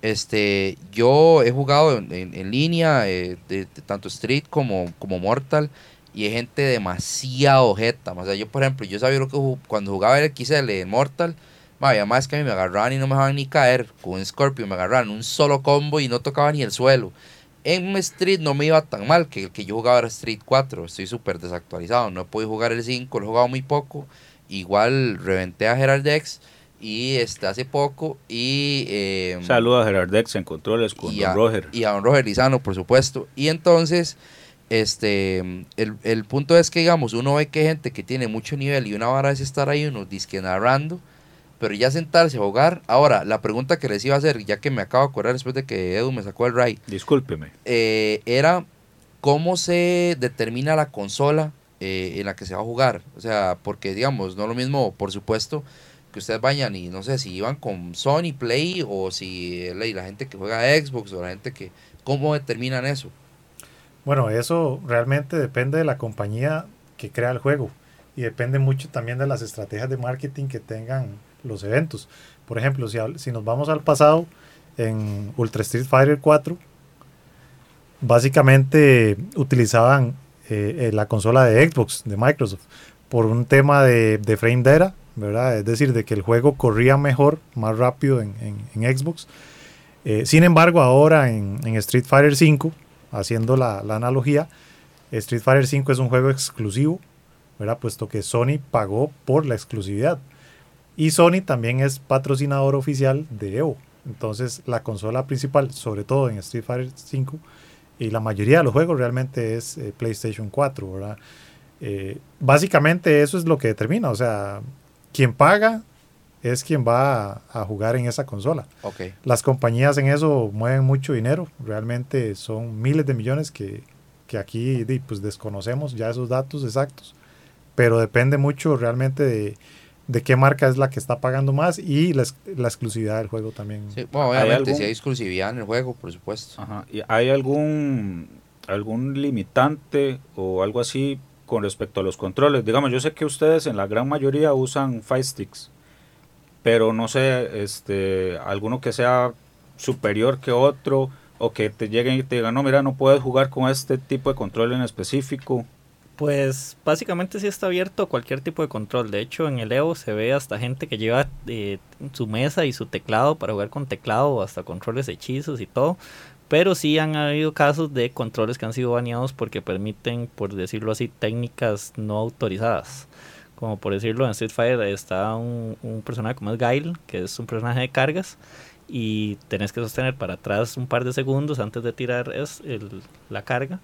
este, yo he jugado en, en- línea, eh, de, tanto Street como, como Mortal, y hay gente demasiado jeta. O sea, yo por ejemplo, yo sabía lo que cuando jugaba el XL en Mortal, vaya más que a mí me agarraban y no me dejaban ni caer, con un Scorpion me agarraban un solo combo y no tocaba ni el suelo. En Street no me iba tan mal, que el que yo jugaba era Street 4, estoy súper desactualizado, no he podido jugar el 5, lo he jugado muy poco, igual reventé a Gerald X y este hace poco y eh, Saludos a Gerard Dex en controles con y Don a, Roger. y a don Roger Lizano, por supuesto. Y entonces, este, el, el punto es que, digamos, uno ve que hay gente que tiene mucho nivel y una vara es estar ahí, uno disque narrando, pero ya sentarse a jugar. Ahora, la pregunta que les iba a hacer, ya que me acabo de acordar después de que Edu me sacó el raid, Discúlpeme. eh, era ¿cómo se determina la consola eh, en la que se va a jugar? O sea, porque digamos, no es lo mismo, por supuesto, que ustedes vayan y no sé si iban con Sony Play o si la, la gente que juega Xbox o la gente que... ¿Cómo determinan eso? Bueno, eso realmente depende de la compañía que crea el juego y depende mucho también de las estrategias de marketing que tengan los eventos. Por ejemplo, si, si nos vamos al pasado, en Ultra Street Fighter 4, básicamente utilizaban eh, eh, la consola de Xbox, de Microsoft, por un tema de, de, frame data, ¿verdad? Es decir, de que el juego corría mejor, más rápido en, en, Xbox. Eh, sin embargo, ahora en, en Street Fighter 5, haciendo la, la, analogía, Street Fighter 5 es un juego exclusivo, ¿verdad? Puesto que Sony pagó por la exclusividad. Y Sony también es patrocinador oficial de Evo. Entonces, la consola principal, sobre todo en Street Fighter 5, y la mayoría de los juegos realmente es eh, PlayStation 4, ¿verdad? Eh, básicamente eso es lo que determina, o sea, quien paga es quien va a, jugar en esa consola. Okay. Las compañías en eso mueven mucho dinero, realmente son miles de millones que, que aquí pues, desconocemos ya esos datos exactos, pero depende mucho realmente de de qué marca es la que está pagando más y la, la exclusividad del juego también. Sí, bueno, obviamente, si hay exclusividad en el juego, por supuesto. Ajá. ¿Y ¿Hay algún, algún limitante o algo así con respecto a los controles? Digamos, yo sé que ustedes en la gran mayoría usan Fire Sticks, pero no sé, este, alguno que sea superior que otro o que te lleguen y te digan, no, mira, no puedes jugar con este tipo de control en específico. Pues básicamente sí está abierto cualquier tipo de control. De hecho, en el Evo se ve hasta gente que lleva eh, su mesa y su teclado para jugar con teclado, hasta controles hechizos y todo. Pero sí han habido casos de controles que han sido baneados porque permiten, por decirlo así, técnicas no autorizadas. Como por decirlo, en Street Fighter está un, personaje como es Guile, que es un personaje de cargas, y tenés que sostener para atrás un par de segundos antes de tirar es la carga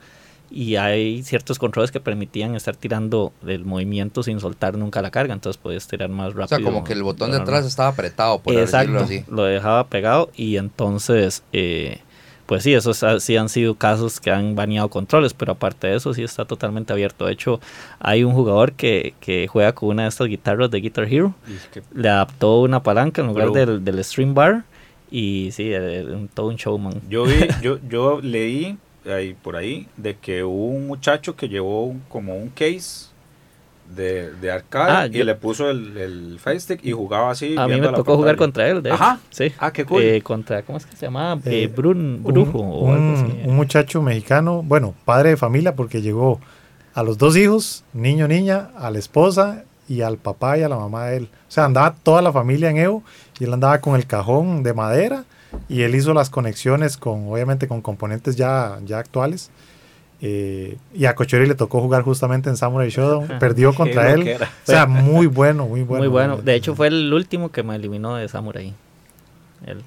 y hay ciertos controles que permitían estar tirando el movimiento sin soltar nunca la carga, entonces podías tirar más rápido. O sea, como que el botón de atrás estaba apretado, por Exacto, decirlo así. lo dejaba pegado y entonces, eh, pues sí, esos sí han sido casos que han baneado controles, pero aparte de eso sí está totalmente abierto. De hecho, hay un jugador que, que juega con una de estas guitarras de Guitar Hero, le adaptó una palanca en lugar del, del string bar y sí, eh, todo un showman. Yo vi, yo, yo leí ahí, por ahí de que hubo un muchacho que llevó como un case de, de arcade Ah, y yo- le puso el, el Fire Stick y jugaba así. A mí me la tocó jugar contra él, de hecho. Ajá. Sí. Ah, qué cool. Eh, contra, ¿cómo es que se llamaba? Eh, Eh, Brun, Un- Brujo o algo un, así. un muchacho mexicano, bueno, padre de familia, porque llegó a los dos hijos, niño, niña, a la esposa y al papá y a la mamá de él. O sea, andaba toda la familia en Evo y él andaba con el cajón de madera y él hizo las conexiones con, obviamente, con componentes ya, ya actuales. Eh, y a Cochori le tocó jugar justamente en Samurai Shodown. Perdió contra él. O sea, muy bueno, muy bueno. Muy bueno. De hecho, fue el último que me eliminó de Samurai. Él,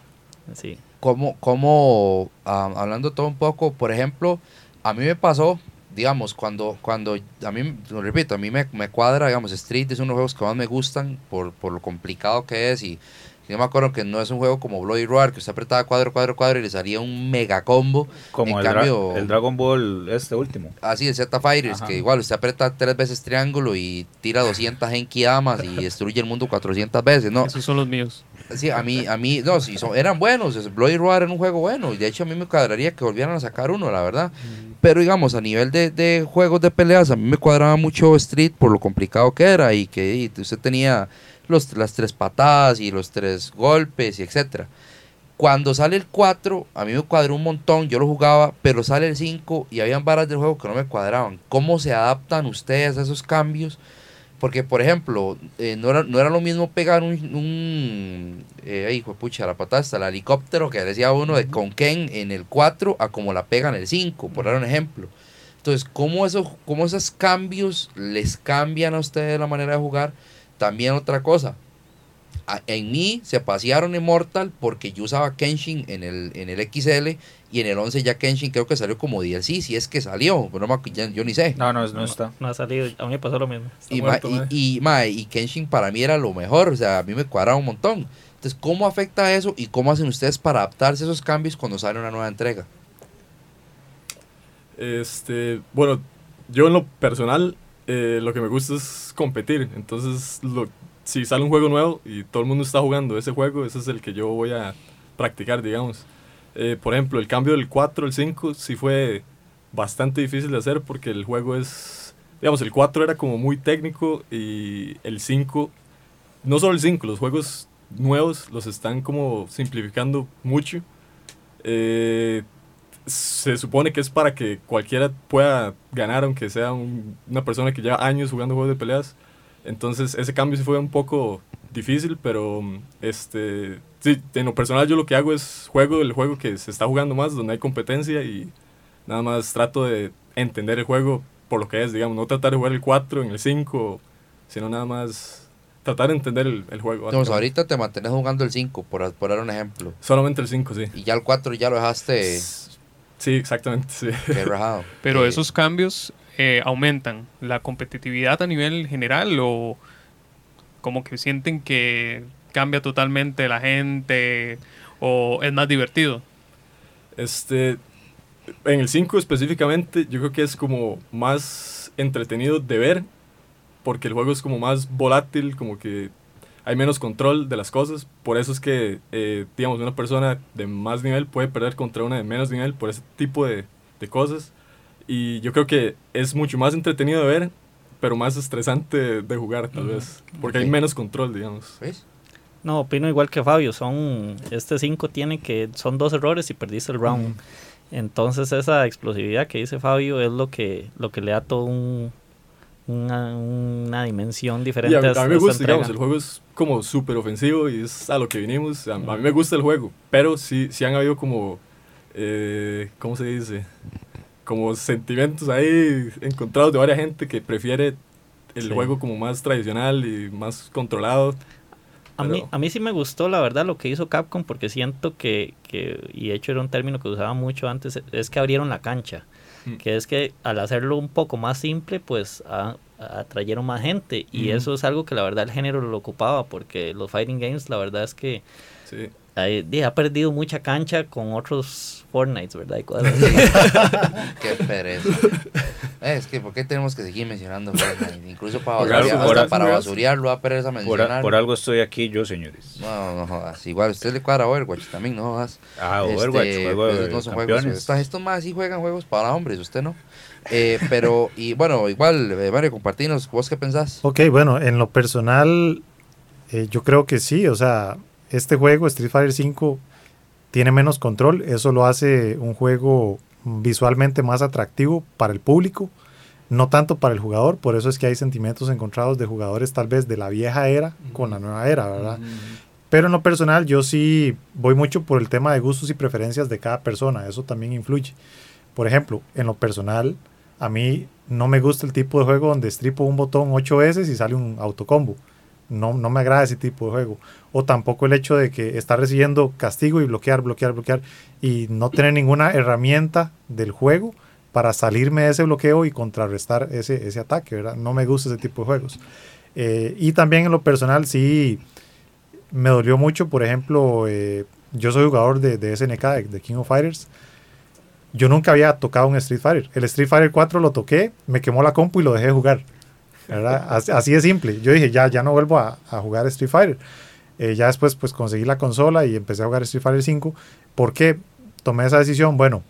sí. ¿Cómo, cómo ah, hablando todo un poco, por ejemplo, a mí me pasó, digamos, cuando, cuando a mí, lo repito, a mí me, me cuadra, digamos, Street es uno de los juegos que más me gustan por, por lo complicado que es y yo me acuerdo que no es un juego como Bloody Roar, que usted apretaba cuadro, cuadro, cuadro y le salía un mega combo. Como en el, dra- cambio, el Dragon Ball este último. Así, el Z Fighters, Ajá. que igual usted aprieta tres veces triángulo y tira 200 Genkidamas y destruye el mundo 400 veces, ¿no? Esos son los míos. Sí, a mí, a mí, no, sí, son- eran buenos. es- Bloody Roar era un juego bueno. Y de hecho, a mí me cuadraría que volvieran a sacar uno, la verdad. Pero digamos, a nivel de, de juegos de peleas, a mí me cuadraba mucho Street por lo complicado que era. Y que y usted tenía los, las tres patadas y los tres golpes y etcétera. Cuando sale el 4, a mí me cuadró un montón, yo lo jugaba, pero sale el 5 y habían varas del juego que no me cuadraban. ¿Cómo se adaptan ustedes a esos cambios? Porque, por ejemplo, eh, no, era, no era lo mismo pegar un... un eh, hijo de pucha, la patada hasta el helicóptero que decía uno de con Ken en el 4 a como la pega en el 5, por dar un ejemplo. Entonces, ¿cómo, eso, ¿cómo esos cambios les cambian a ustedes la manera de jugar? También otra cosa, a- en mí se pasearon en Mortal porque yo usaba Kenshin en el, en el XL y en el 11 ya Kenshin creo que salió como DLC, si es que salió, pero no yo ni sé. No, no, no está. No ha salido. A mí me pasó lo mismo. Y, ma- muerto, y, mae. y, ma, y Kenshin para mí era lo mejor, o sea, a mí me cuadraba un montón. Entonces, ¿cómo afecta eso y cómo hacen ustedes para adaptarse a esos cambios cuando sale una nueva entrega? Este, bueno, yo en lo personal, eh, lo que me gusta es competir. Entonces, lo, si sale un juego nuevo y todo el mundo está jugando ese juego, ese es el que yo voy a practicar, digamos. Eh, por ejemplo, el cambio del 4 al 5 sí fue bastante difícil de hacer porque el juego es, digamos, el 4 era como muy técnico y el 5, no solo el 5, los juegos nuevos los están como simplificando mucho. Eh, se supone que es para que cualquiera pueda ganar, aunque sea un- una persona que lleva años jugando juegos de peleas. Entonces ese cambio sí fue un poco difícil, pero este, sí, en lo personal yo lo que hago es juego el juego que se está jugando más, donde hay competencia y nada más trato de entender el juego por lo que es, digamos, no tratar de jugar el 4 en el 5, sino nada más tratar de entender el, el juego. Básicamente. ahorita te mantienes jugando el 5, por, por dar un ejemplo. Solamente el 5, sí. Y ya el 4 ya lo dejaste Sí, exactamente, sí. que rajado. Pero Eh, esos cambios eh, aumentan la competitividad a nivel general o como que sienten que cambia totalmente la gente o es más divertido. Este, en el 5 específicamente, yo creo que es como más entretenido de ver, porque el juego es como más volátil, como que hay menos control de las cosas. Por eso es que, eh, digamos, una persona de más nivel puede perder contra una de menos nivel por ese tipo de, de cosas. Y yo creo que es mucho más entretenido de ver, pero más estresante de jugar, tal vez, porque hay Ok. menos control, digamos. ¿Ves? No, opino igual que Fabio. Son, este 5 tiene que, son dos errores y perdiste el round. Entonces esa explosividad que dice Fabio es lo que, lo que le da todo un, una, una dimensión Y diferente a, mí- esta- a mí me gusta, digamos, el juego es como súper ofensivo y es a lo que vinimos. A, a mí me gusta el juego, pero sí, sí han habido como, eh, ¿cómo se dice? Como sentimientos ahí encontrados de varias gente que prefiere el Sí. juego como más tradicional y más controlado. A mí, a mí sí me gustó, la verdad, lo que hizo Capcom, porque siento que, que, y de hecho era un término que usaba mucho antes, es que abrieron la cancha. Mm. Que es que al hacerlo un poco más simple, pues a- atrayeron más gente. Y eso es algo que la verdad el género lo ocupaba, porque los fighting games, la verdad es que Sí. eh, ha perdido mucha cancha con otros Fortnite, ¿verdad? Y cosas así. Qué pereza. Eh, es que, ¿por qué tenemos que seguir mencionando Fortnite? Incluso para, Por basuriar, algo- hasta por- para por- basuriarlo da pereza Por, a- mencionar. por algo estoy aquí yo, señores. No, no jodas. Igual, usted le cuadra Overwatch también, no jodas. Ah, Overwatch, Este, juego pues, de no son juegos. campeones. Estos, estos más sí juegan juegos para hombres, usted no. Eh, pero, y bueno, igual, eh, Mario, compartinos, ¿vos qué pensás? Ok, bueno, en lo personal, eh, yo creo que sí. O sea, este juego, Street Fighter V, tiene menos control. Eso lo hace un juego visualmente más atractivo para el público, no tanto para el jugador. Por eso es que hay sentimientos encontrados de jugadores tal vez de la vieja era con la nueva era, ¿verdad? Pero en lo personal, yo sí voy mucho por el tema de gustos y preferencias de cada persona. Eso también influye. Por ejemplo, en lo personal, a mí no me gusta el tipo de juego donde estripo un botón ocho veces y sale un autocombo. No, no me agrada ese tipo de juego. O tampoco el hecho de que está recibiendo castigo y bloquear, bloquear, bloquear y no tener ninguna herramienta del juego para salirme de ese bloqueo y contrarrestar ese, ese ataque. No me gusta ese tipo de juegos. Eh, y también en lo personal sí me dolió mucho, por ejemplo, eh, yo soy jugador de, de SNK, de, de King of Fighters. Yo nunca había tocado un Street Fighter. El Street Fighter 4 lo toqué, me quemó la compu y lo dejé de jugar. Así, de simple. Yo dije, ya, ya no vuelvo a, jugar Street Fighter. Eh, ya después pues conseguí la consola y empecé a jugar Street Fighter 5. ¿Por qué tomé esa decisión? Bueno,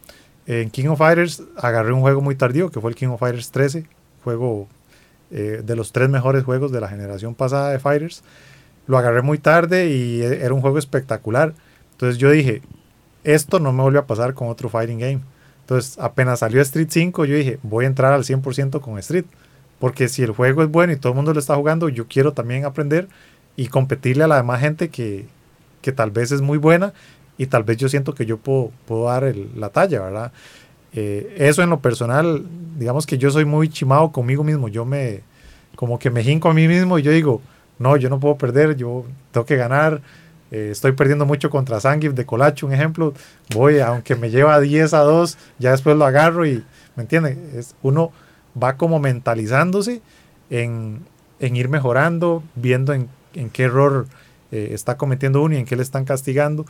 en King of Fighters agarré un juego muy tardío que fue el King of Fighters 13, juego eh, de los tres mejores juegos de la generación pasada de Fighters. Lo agarré muy tarde y e- era un juego espectacular. Entonces yo dije, esto no me vuelve a pasar con otro fighting game. Entonces apenas salió Street 5, yo dije, voy a entrar al 100% con Street. Porque si el juego es bueno y todo el mundo lo está jugando, yo quiero también aprender y competirle a la demás gente que, que tal vez es muy buena y tal vez yo siento que yo puedo, puedo dar el- la talla, ¿verdad? Eh, eso en lo personal, digamos que yo soy muy chimado conmigo mismo, yo me, como que me jinco a mí mismo y yo digo, no, yo no puedo perder, yo tengo que ganar, eh, estoy perdiendo mucho contra Sangif de Colacho, un ejemplo, voy, aunque me lleva 10 a 2, ya después lo agarro y, ¿me entiende? Es, uno va como mentalizándose en, en ir mejorando, viendo en, en qué error eh, está cometiendo uno y en qué le están castigando.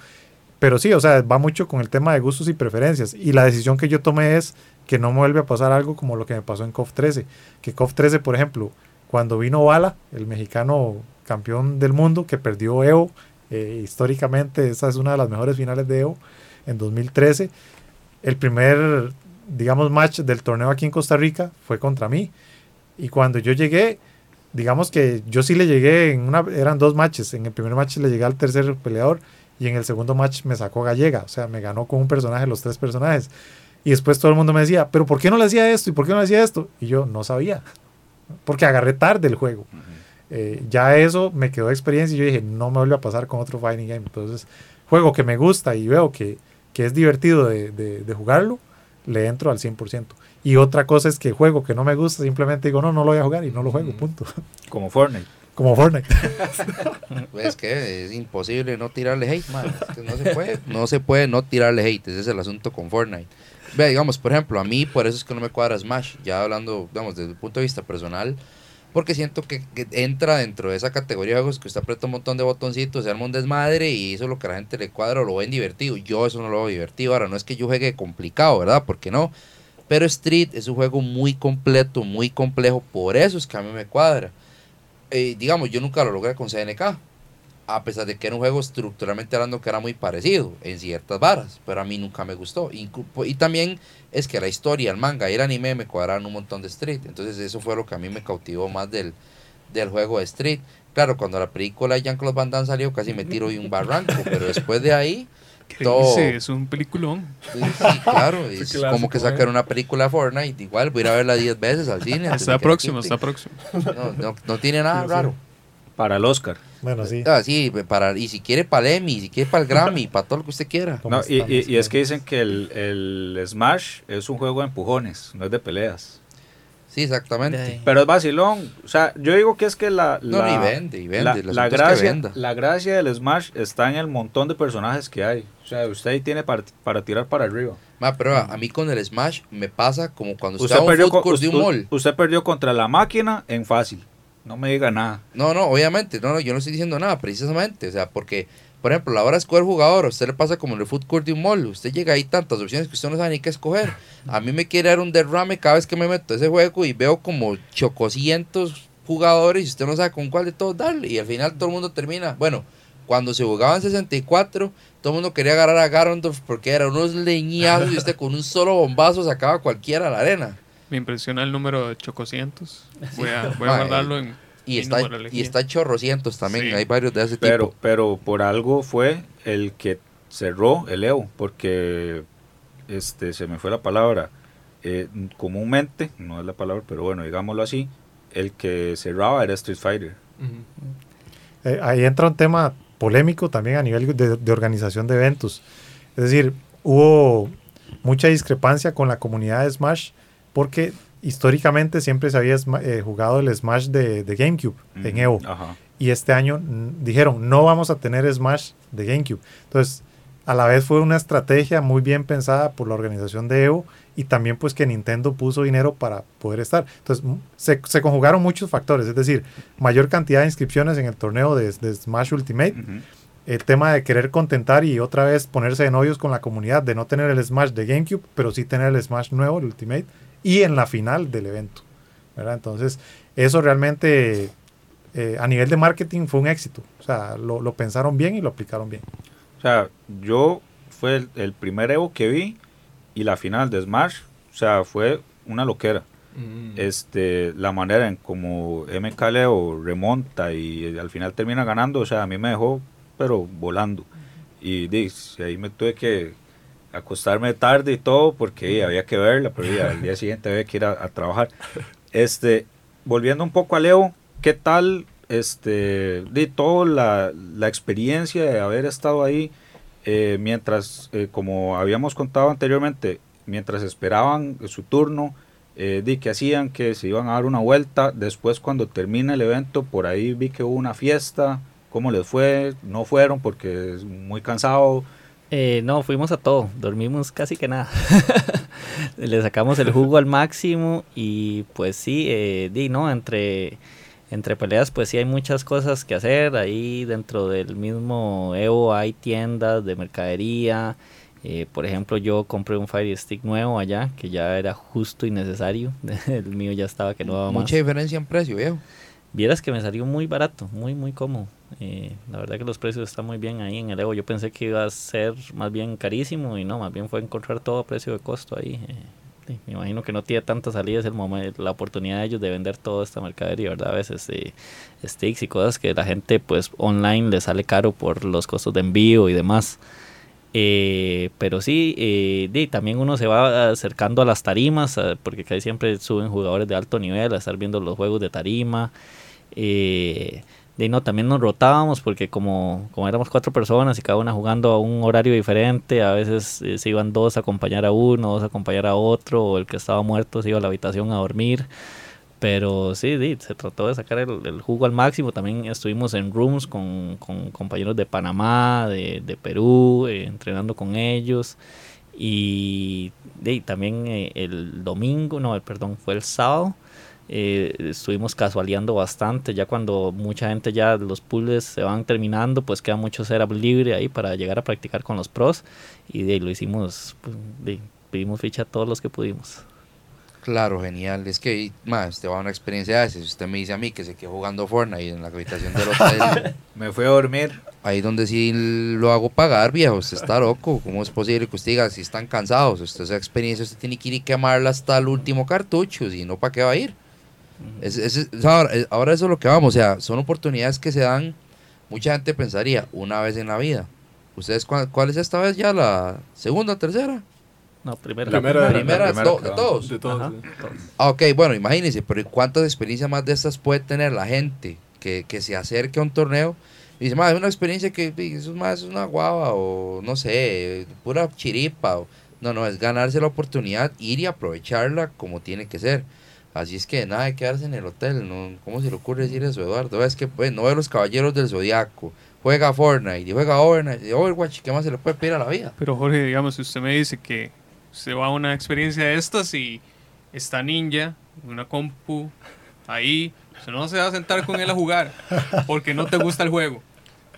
pero sí, o sea, va mucho con el tema de gustos y preferencias. Y la decisión que yo tomé es que no me vuelve a pasar algo como lo que me pasó en COF 13. Que COF 13, por ejemplo, cuando vino Bala, el mexicano campeón del mundo que perdió Evo, eh, históricamente esa es una de las mejores finales de Evo en 2013. El primer, digamos, match del torneo aquí en Costa Rica fue contra mí. Y cuando yo llegué, digamos que yo sí le llegué en una, eran dos matches. En el primer match le llegué al tercer peleador y en el segundo match me sacó Gallega. O sea, me ganó con un personaje, los tres personajes. Y después todo el mundo me decía, pero ¿por qué no le hacía esto? ¿Y por qué no le hacía esto? Y yo no sabía. Porque agarré tarde el juego. Eh, ya eso me quedó de experiencia y yo dije, no me vuelve a pasar con otro fighting game. Entonces, juego que me gusta y veo que, que es divertido de, de, de jugarlo, le entro al 100%. Y otra cosa es que juego que no me gusta, simplemente digo, no, no lo voy a jugar y no lo juego, punto. Como Fortnite. Como Fortnite. Es que es imposible no tirarle hate, man. Es que no se puede, no se puede no tirarle hate. Ese es el asunto con Fortnite. Vea, digamos, por ejemplo, a mí por eso es que no me cuadra Smash. Ya hablando, digamos, desde el punto de vista personal, porque siento que, entra dentro de esa categoría de juegos que usted aprieta un montón de botoncitos, se arma un desmadre y eso es lo que a la gente le cuadra o lo ven divertido. Yo eso no lo veo divertido. Ahora, no es que yo juegue complicado, ¿verdad? Porque no. Pero Street es un juego muy completo, muy complejo. Por eso es que a mí me cuadra. Eh, digamos, yo nunca lo logré con CNK. A pesar de que era un juego estructuralmente hablando que era muy parecido en ciertas varas. Pero a mí nunca me gustó. Y también es que la historia, el manga y el anime me cuadraron un montón de Street. Entonces eso fue lo que a mí me cautivó más del, del juego de Street. Claro, cuando la película de Jean-Claude Van Damme salió casi me tiro de un barranco. pero después de ahí... ¿Qué todo- dice? Es un peliculón. Sí, sí, claro. Es clásico, como que sacar eh. una película de Fortnite. Igual voy a ir a verla 10 veces al cine. Está próximo, está próximo. No, no, no tiene nada raro. Para el Oscar. bueno, sí. Ah, sí, para, y si quiere para el Emmy, si quiere para el Grammy, para todo lo que usted quiera. ¿Cómo No, y, es que dicen que el, el Smash es un juego de empujones, no es de peleas. Sí, exactamente. Pero es vacilón. O sea, yo digo que es que la, No, la, y vende, y vende. la, el la asunto es que gracia, la gracia del Smash está en el montón de personajes que hay. O sea, usted ahí tiene para, para tirar para arriba. Ma, pero a, a mí con el Smash me pasa como cuando usted, un perdió, con- de un usted- mall. usted perdió contra la máquina en fácil. No me diga nada. No, no, obviamente, no, no, yo no estoy diciendo nada, precisamente. O sea, porque, por ejemplo, a la hora de escoger jugador, a usted le pasa como en el food de un mall. Usted llega ahí tantas opciones que usted no sabe ni qué escoger. A mí me quiere dar un derrame cada vez que me meto a ese juego y veo como chococientos jugadores y usted no sabe con cuál de todos darle. Y al final todo el mundo termina. Bueno, cuando se jugaba en 64, todo el mundo quería agarrar a Garondorf porque eran unos leñazos y usted con un solo bombazo sacaba a cualquiera a la arena. Me impresiona el número de chococientos. Voy a, voy a Mae, guardarlo en. Y está, y está chorrocientos también. Sí. Hay varios de ese Pero, tipo. pero por algo fue el que cerró el Evo, porque este se me fue la palabra. eh, comúnmente, no es la palabra, pero bueno, digámoslo así, el que cerraba era Street Fighter. Eh, ahí entra un tema polémico también a nivel de, de organización de eventos. Es decir, hubo mucha discrepancia con la comunidad de Smash porque históricamente siempre se había eh, jugado el Smash de, de GameCube en Evo. Ajá. Y este año dijeron, no vamos a tener Smash de GameCube. Entonces, a la vez fue una estrategia muy bien pensada por la organización de Evo y también pues que Nintendo puso dinero para poder estar. Entonces, se, se conjugaron muchos factores, es decir, mayor cantidad de inscripciones en el torneo de, de Smash Ultimate, el tema de querer contentar y otra vez ponerse de novios con la comunidad, de no tener el Smash de GameCube, pero sí tener el Smash nuevo, el Ultimate, y en la final del evento. ¿verdad? Entonces, eso realmente eh, a nivel de marketing fue un éxito. O sea, lo, lo pensaron bien y lo aplicaron bien. O sea, yo fue el, el primer Evo que vi y la final de Smash, o sea, fue una loquera. Este, la manera en como MK Leo remonta y al final termina ganando, o sea, a mí me dejó, pero volando. Y sí, ahí me tuve que acostarme tarde y todo porque había que verla, pero di, al día siguiente había que ir a, a trabajar. Este, volviendo un poco a Leo, ¿qué tal este, di, toda la, la experiencia de haber estado ahí eh, mientras, eh, como habíamos contado anteriormente, mientras esperaban su turno, eh, di que hacían que se iban a dar una vuelta. Después, cuando termina el evento, por ahí vi que hubo una fiesta. ¿Cómo les fue? No fueron porque es muy cansado. Eh, no, fuimos a todo, dormimos casi que nada. Le sacamos el jugo al máximo y pues sí, eh, di, ¿no? Entre entre peleas pues sí hay muchas cosas que hacer. Ahí dentro del mismo Evo hay tiendas de mercadería. Eh, por ejemplo, yo compré un Fire Stick nuevo allá, que ya era justo y necesario. El mío ya estaba que no daba más. Mucha diferencia en precio, viejo. Vieras que me salió muy barato, muy, muy cómodo. Eh, la verdad que los precios están muy bien ahí en el Evo. Yo pensé que iba a ser más bien carísimo y no, más bien fue encontrar todo a precio de costo ahí. Eh, me imagino que no tiene tanta salida, es el momento, la oportunidad de ellos de vender toda esta mercadería, ¿verdad? A veces eh, sticks y cosas que la gente pues online le sale caro por los costos de envío y demás. Eh, pero sí, eh, di, también uno se va acercando a las tarimas, porque casi siempre suben jugadores de alto nivel a estar viendo los juegos de tarima. Eh, de no, también nos rotábamos porque como, como éramos cuatro personas y cada una jugando a un horario diferente, a veces eh, se iban dos a acompañar a uno, dos a acompañar a otro, o el que estaba muerto se iba a la habitación a dormir. Pero sí, se trató de sacar el, jugo al máximo. También estuvimos en rooms con, con compañeros de Panamá, de, de Perú, eh, entrenando con ellos. Y también eh, el domingo, no, perdón, fue el sábado. Eh, estuvimos casualeando bastante. Ya cuando mucha gente ya los pools se van terminando, pues queda mucho setup libre ahí para llegar a practicar con los pros. Y de, ahí lo hicimos, pues, de, pedimos ficha a todos los que pudimos. Claro, genial. Es que, más, te va a una experiencia de. Si usted me dice a mí que se quedó jugando Fortnite en la habitación del hotel, Me fui a dormir. ahí donde sí lo hago pagar, viejo. Usted está loco. ¿Cómo es posible que usted diga si están cansados? Usted esa experiencia, usted tiene que ir y quemarla hasta el último cartucho. Si no, ¿para qué va a ir? Es- es- es- ahora, es- ahora eso es lo que vamos. O sea, son oportunidades que se dan. Mucha gente pensaría una vez en la vida. ¿Ustedes cuál, cuál es esta vez ya? ¿La segunda, tercera? No. Primera, primera, primera to- que de todos. De todos. Ajá, sí. todos. Ah, ok, bueno, imagínense, pero ¿y ¿cuántas experiencias más de estas puede tener la gente que, que se acerque a un torneo? Y dice, "Ma, es una experiencia que es más una guava o no sé, pura chiripa. o-". No, no, es ganarse la oportunidad, ir y aprovecharla como tiene que ser. Así es que nada de quedarse en el hotel. ¿no? ¿Cómo se le ocurre decir eso, Eduardo? Es que pues, no ve los caballeros del zodiaco, juega Fortnite y juega Overnight, y Overwatch, ¿qué más se le puede pedir a la vida? Pero Jorge, digamos, si usted me dice que se va a una experiencia de estas y está ninja, una compu, ahí, usted no se va a sentar con él a jugar porque no te gusta el juego.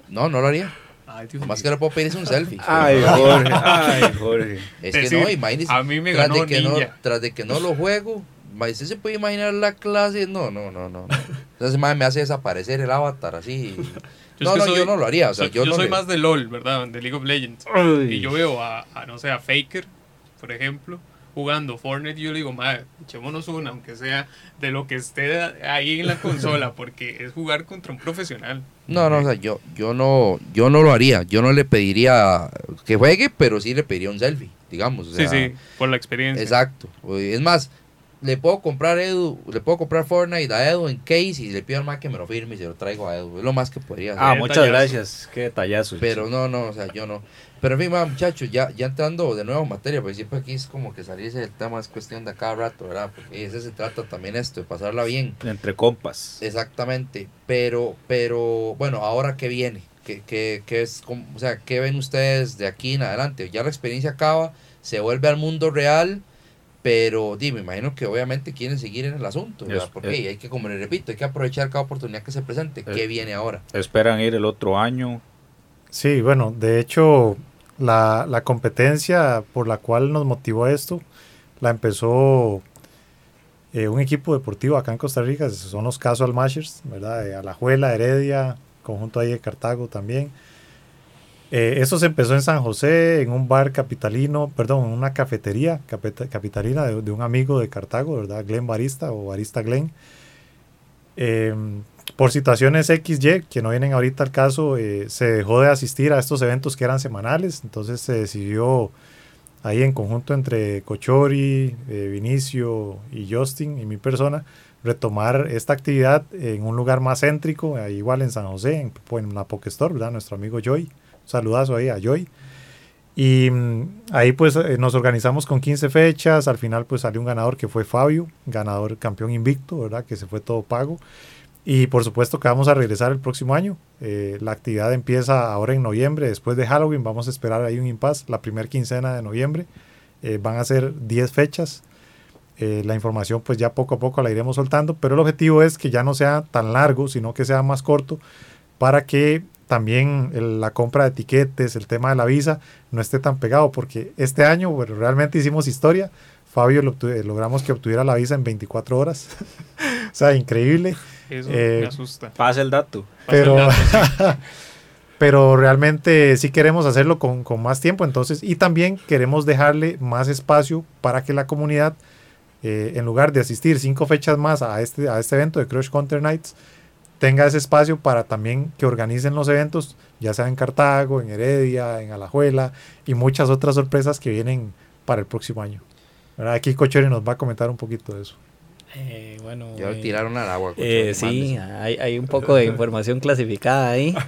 No, no lo haría. Ay, Dios Más que le puedo pedir es un selfie. Ay, Jorge. Ay, Jorge. Es que Decir, no, imagínese. a mí me tras ganó de que no, Ninja. tras de que no lo juego, ¿usted se puede imaginar la clase? No, no, no, no. no. Entonces, ma, me hace desaparecer el avatar así. Yo no, no, soy- yo no lo haría. O sea, soy, yo, yo no soy le- más de LOL, ¿verdad? De League of Legends. Ay. Y yo veo a, a, no sé, a Faker, por ejemplo, jugando Fortnite. Y yo le digo, madre, echémonos una, aunque sea de lo que esté ahí en la consola, porque es jugar contra un profesional. No, no, o sea, yo, yo no, yo no lo haría. Yo no le pediría que juegue, pero sí le pediría un selfie, digamos. o Sí, sea, sí, por la experiencia. Exacto. Es más, le puedo comprar Edu, le puedo comprar Fortnite a Edu en case y le pido al más que me lo firme y se lo traigo a Edu. Es lo más que podría hacer. Ah, Qué muchas detallazo. gracias. Qué detallazo. Pero no, no, o sea, yo no. Pero en fin, ma, muchachos, ya, ya entrando de nuevo en materia, porque siempre aquí es como que salirse del tema, es cuestión de cada rato, ¿verdad? Porque ese se trata también esto, de pasarla bien. Entre compas. Exactamente. Pero, pero, bueno, ahora qué viene, ¿Qué, qué, qué es, como- o sea, qué ven ustedes de aquí en adelante? Ya la experiencia acaba, se vuelve al mundo real, pero di, me imagino que obviamente quieren seguir en el asunto, Porque es- hay que, como les repito, hay que aprovechar cada oportunidad que se presente. ¿Qué Es- viene ahora? Esperan ir el otro año. Sí, bueno, de hecho, la, la competencia por la cual nos motivó esto, la empezó eh, un equipo deportivo acá en Costa Rica, son los Casual Mashers, ¿verdad? De Alajuela, Heredia, conjunto ahí de Cartago también. Eh, eso se empezó en San José, en un bar capitalino, perdón, en una cafetería capita- capitalina de, un amigo de Cartago, ¿verdad? Glenn Barista o Barista Glenn. Eh, por situaciones XY, que no vienen ahorita al caso, eh, se dejó de asistir a estos eventos que eran semanales, entonces se decidió ahí en conjunto entre Cochori, eh, Vinicio y Justin y mi persona, retomar esta actividad en un lugar más céntrico, igual en San José, en, en la Pokestore, ¿verdad? Nuestro amigo Joy, saludazo ahí a Joy. Y mm, ahí pues eh, nos organizamos con 15 fechas, al final pues salió un ganador que fue Fabio, ganador campeón invicto, ¿verdad? Que se fue todo pago. Y por supuesto que vamos a regresar el próximo año. Eh, la actividad empieza ahora en noviembre, después de Halloween. Vamos a esperar ahí un impasse la primera quincena de noviembre. Eh, van a ser 10 fechas. La información pues ya poco a poco la iremos soltando, pero el objetivo es que ya no sea tan largo, sino que sea más corto para que también el- la compra de etiquetes, el tema de la visa, no esté tan pegado, porque este año bueno, realmente hicimos historia. Fabio lo obtu- logramos que obtuviera la visa en 24 horas. o sea, increíble. Eso Eh, me asusta. Pasa el dato. Pero, pero realmente sí queremos hacerlo con, con más tiempo, entonces, y también queremos dejarle más espacio para que la comunidad, eh, en lugar de asistir cinco fechas más a este, a este evento de Crush Counter Nights, tenga ese espacio para también que organicen los eventos, ya sea en Cartago, en Heredia, en Alajuela y muchas otras sorpresas que vienen para el próximo año. ¿Verdad? Aquí Cocheri nos va a comentar un poquito de eso. Eh, bueno, Ya lo eh, tiraron al agua. Eh, sí, hay, hay un poco de información clasificada ahí.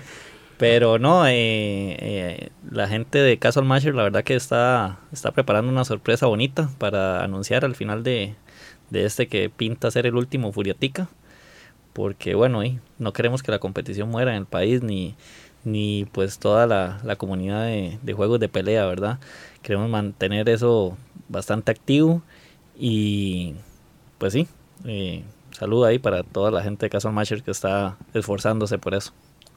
Pero no, eh, eh, la gente de Castle Masher la verdad que está, está preparando una sorpresa bonita para anunciar al final de, de este que pinta ser el último Furiatica. Porque bueno, eh, no queremos que la competición muera en el país ni, ni pues toda la, la comunidad de, de juegos de pelea, ¿verdad? Queremos mantener eso bastante activo y pues sí, eh, saludo ahí para toda la gente de Castle Masher que está esforzándose por eso.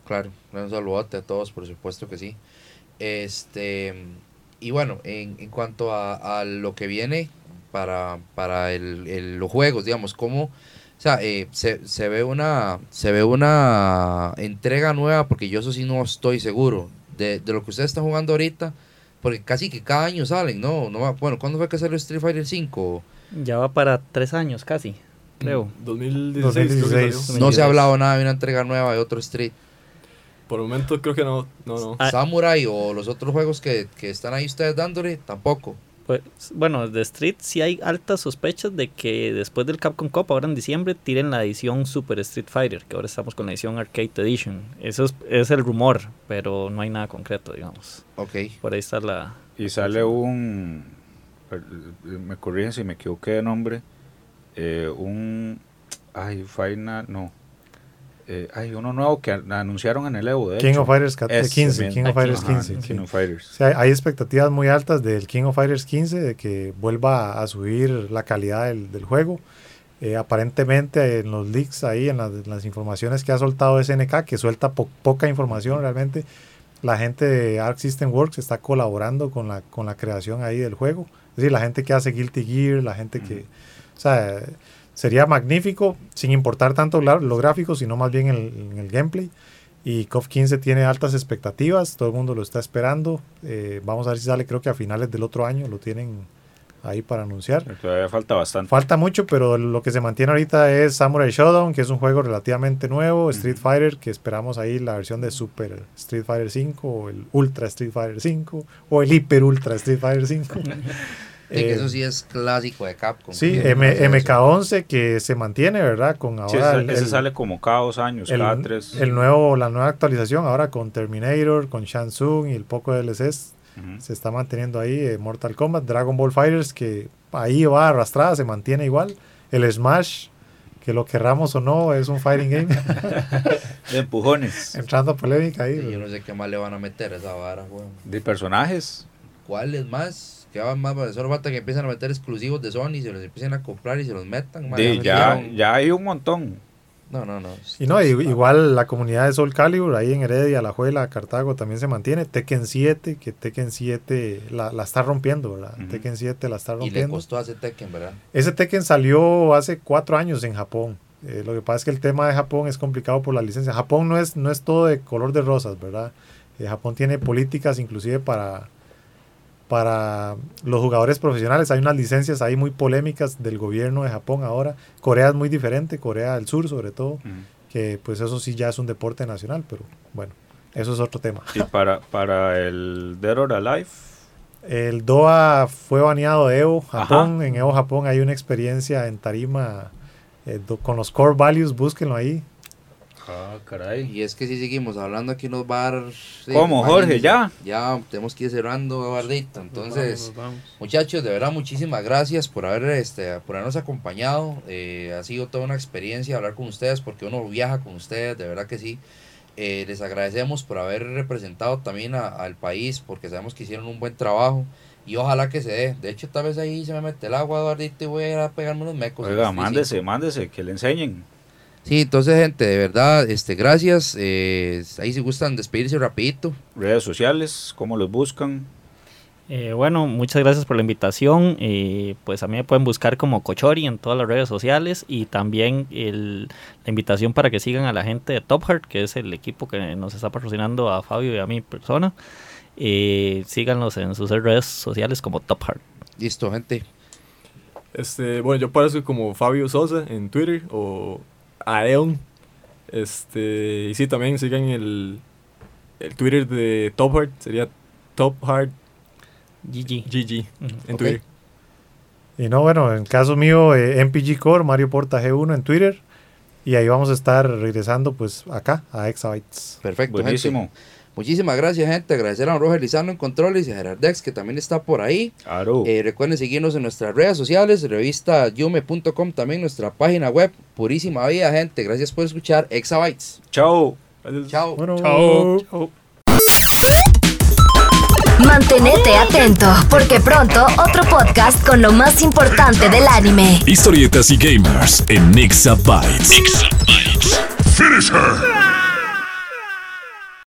Claro, un saludote a todos, por supuesto que sí. Este, y bueno, en, en cuanto a, lo que viene para, para el, el- los juegos, digamos, cómo, sea, eh, se, se ve una, se ve una entrega nueva, porque yo eso sí no estoy seguro, de, de lo que ustedes están jugando ahorita, porque casi que cada año salen, ¿no? no va- bueno, ¿cuándo fue que salió Street Fighter 5? Ya va para tres años casi, creo. 2016, creo que 2016. salió. No se ha hablado nada de una entrega nueva de otro Street. Por el momento creo que no, no, no. Samurai o los otros juegos que, que están ahí ustedes dándole, tampoco. Pues, bueno, de Street sí hay altas sospechas de que después del Capcom Cup, ahora en diciembre, tiren la edición Super Street Fighter, que ahora estamos con la edición Arcade Edition. Eso es, es el rumor, pero no hay nada concreto, digamos. Ok. Por ahí está la... Y sale un. Me corrigen si me equivoqué de nombre. eh, un. Ay, Final. No. Eh, ay, uno nuevo que an- anunciaron en el Evo. De King hecho. of Fighters cat- Ese 15, mismo. King of Fighters Ajá, 15, King sí. of Fighters. O sea, hay expectativas muy altas del King of Fighters 15 de que vuelva a subir la calidad del, del juego. Eh, aparentemente en los leaks ahí, en las, en las informaciones que ha soltado SNK, que suelta po- poca información realmente, la gente de Arc System Works está colaborando con la, con la creación ahí del juego. Es decir, la gente que hace Guilty Gear, la gente que... O sea, sería magnífico, sin importar tanto los gráficos, sino más bien el, gameplay. Y KOF 15 tiene altas expectativas, todo el mundo lo está esperando. Eh, vamos a ver si sale, creo que a finales del otro año lo tienen ahí para anunciar. Todavía falta bastante. Falta mucho, pero lo que se mantiene ahorita es Samurai Showdown, que es un juego relativamente nuevo, Street Fighter, que esperamos ahí la versión de Super Street Fighter 5, o el Ultra Street Fighter 5, o el Hiper Ultra Street Fighter 5. Sí, que Eh, eso sí es clásico de Capcom. Sí, que M- hace eso. MK11 que se mantiene, ¿verdad? Con Sí, ahora ese, el, ese el- sale como cada dos años, el- cada tres. el nuevo, la nueva actualización ahora con Terminator, con Shansung y el poco de DLCs Ujú. se está manteniendo ahí. eh, Mortal Kombat, Dragon Ball Fighters que ahí va arrastrada, se mantiene igual. El Smash, que lo querramos o no, es un fighting game. De empujones. Entrando polémica ahí. Sí, yo no sé qué más le van a meter a esa vara. De personajes. ¿Cuáles más? ¿Qué va más? Solo falta que empiecen a meter exclusivos de Sony, se los empiecen a comprar y se los metan. man. Ya, ya hay un montón. No, no, no. Y no, igual la comunidad de Soul Calibur, ahí en Heredia, La Juela, Cartago también se mantiene. Tekken 7, que Tekken 7 la, la está rompiendo, ¿verdad? Tekken 7 la está Y le rompiendo. costó hacer Tekken, ¿verdad? Ese Tekken salió hace cuatro años en Japón. Eh, lo que pasa es que el tema de Japón es complicado por la licencia. Japón no es, no es todo de color de rosas, ¿verdad? Eh, Japón tiene políticas inclusive para, para los jugadores profesionales. Hay unas licencias ahí muy polémicas del gobierno de Japón ahora. Corea es muy diferente, Corea del Sur sobre todo, que pues eso sí ya es un deporte nacional, pero bueno, eso es otro tema. Y para, para el Dead or Alive. El DOA fue baneado de Evo Japón. Ajá. En Evo Japón hay una experiencia en tarima eh, do- con los core values, búsquenlo ahí. Ah, caray. Y es que si seguimos hablando aquí nos va a dar... sí, ¿Cómo, Jorge? ¿Ya? Ya tenemos que ir cerrando, Bardito. Entonces... Nos vamos, nos vamos. Muchachos, de verdad, muchísimas gracias por haber este, por habernos acompañado. Eh, ha sido toda una experiencia hablar con ustedes porque uno viaja con ustedes, de verdad que sí. eh, les agradecemos por haber representado también a- al país, porque sabemos que hicieron un buen trabajo. Y ojalá que se dé. De hecho, tal vez ahí se me mete el agua, Eduardito, y voy a ir a pegarme unos mecos. Oiga, sí. mándese, mándese, que le enseñen. Sí, entonces, gente, de verdad, este, gracias. eh, ahí si gustan despedirse rapidito. Redes sociales, cómo los buscan. Eh, bueno, muchas gracias por la invitación. eh, pues a mí me pueden buscar como Cochori en todas las redes sociales y también el- la invitación para que sigan a la gente de Top Heart, que es el equipo que nos está patrocinando a Fabio y a mi persona. Eh, síganlos en sus redes sociales como Top Heart. Listo, gente. Este, bueno, yo aparezco como Fabio Sosa en Twitter o Aeon. Este, y sí, también sigan el, el Twitter de Top Heart, sería Top Heart GG. GG en. Twitter. Y no, bueno, en caso mío, eh, MPG Core, Mario Porta G1 en Twitter. Y ahí vamos a estar regresando pues acá a Exabytes. Perfecto, Buenísimo. gente. Muchísimas gracias, gente. Agradecer a Roger Lizano en Controles y a Gerardex, que también está por ahí. Claro. Eh, recuerden seguirnos en nuestras redes sociales, revista yume.com, también nuestra página web. Purísima vida, gente. Gracias por escuchar Exabytes. Chao. Chao. Bueno, Chao. Mantenete atento, porque pronto otro podcast con lo más importante del anime. Historietas y gamers en Nixabytes. Finish her!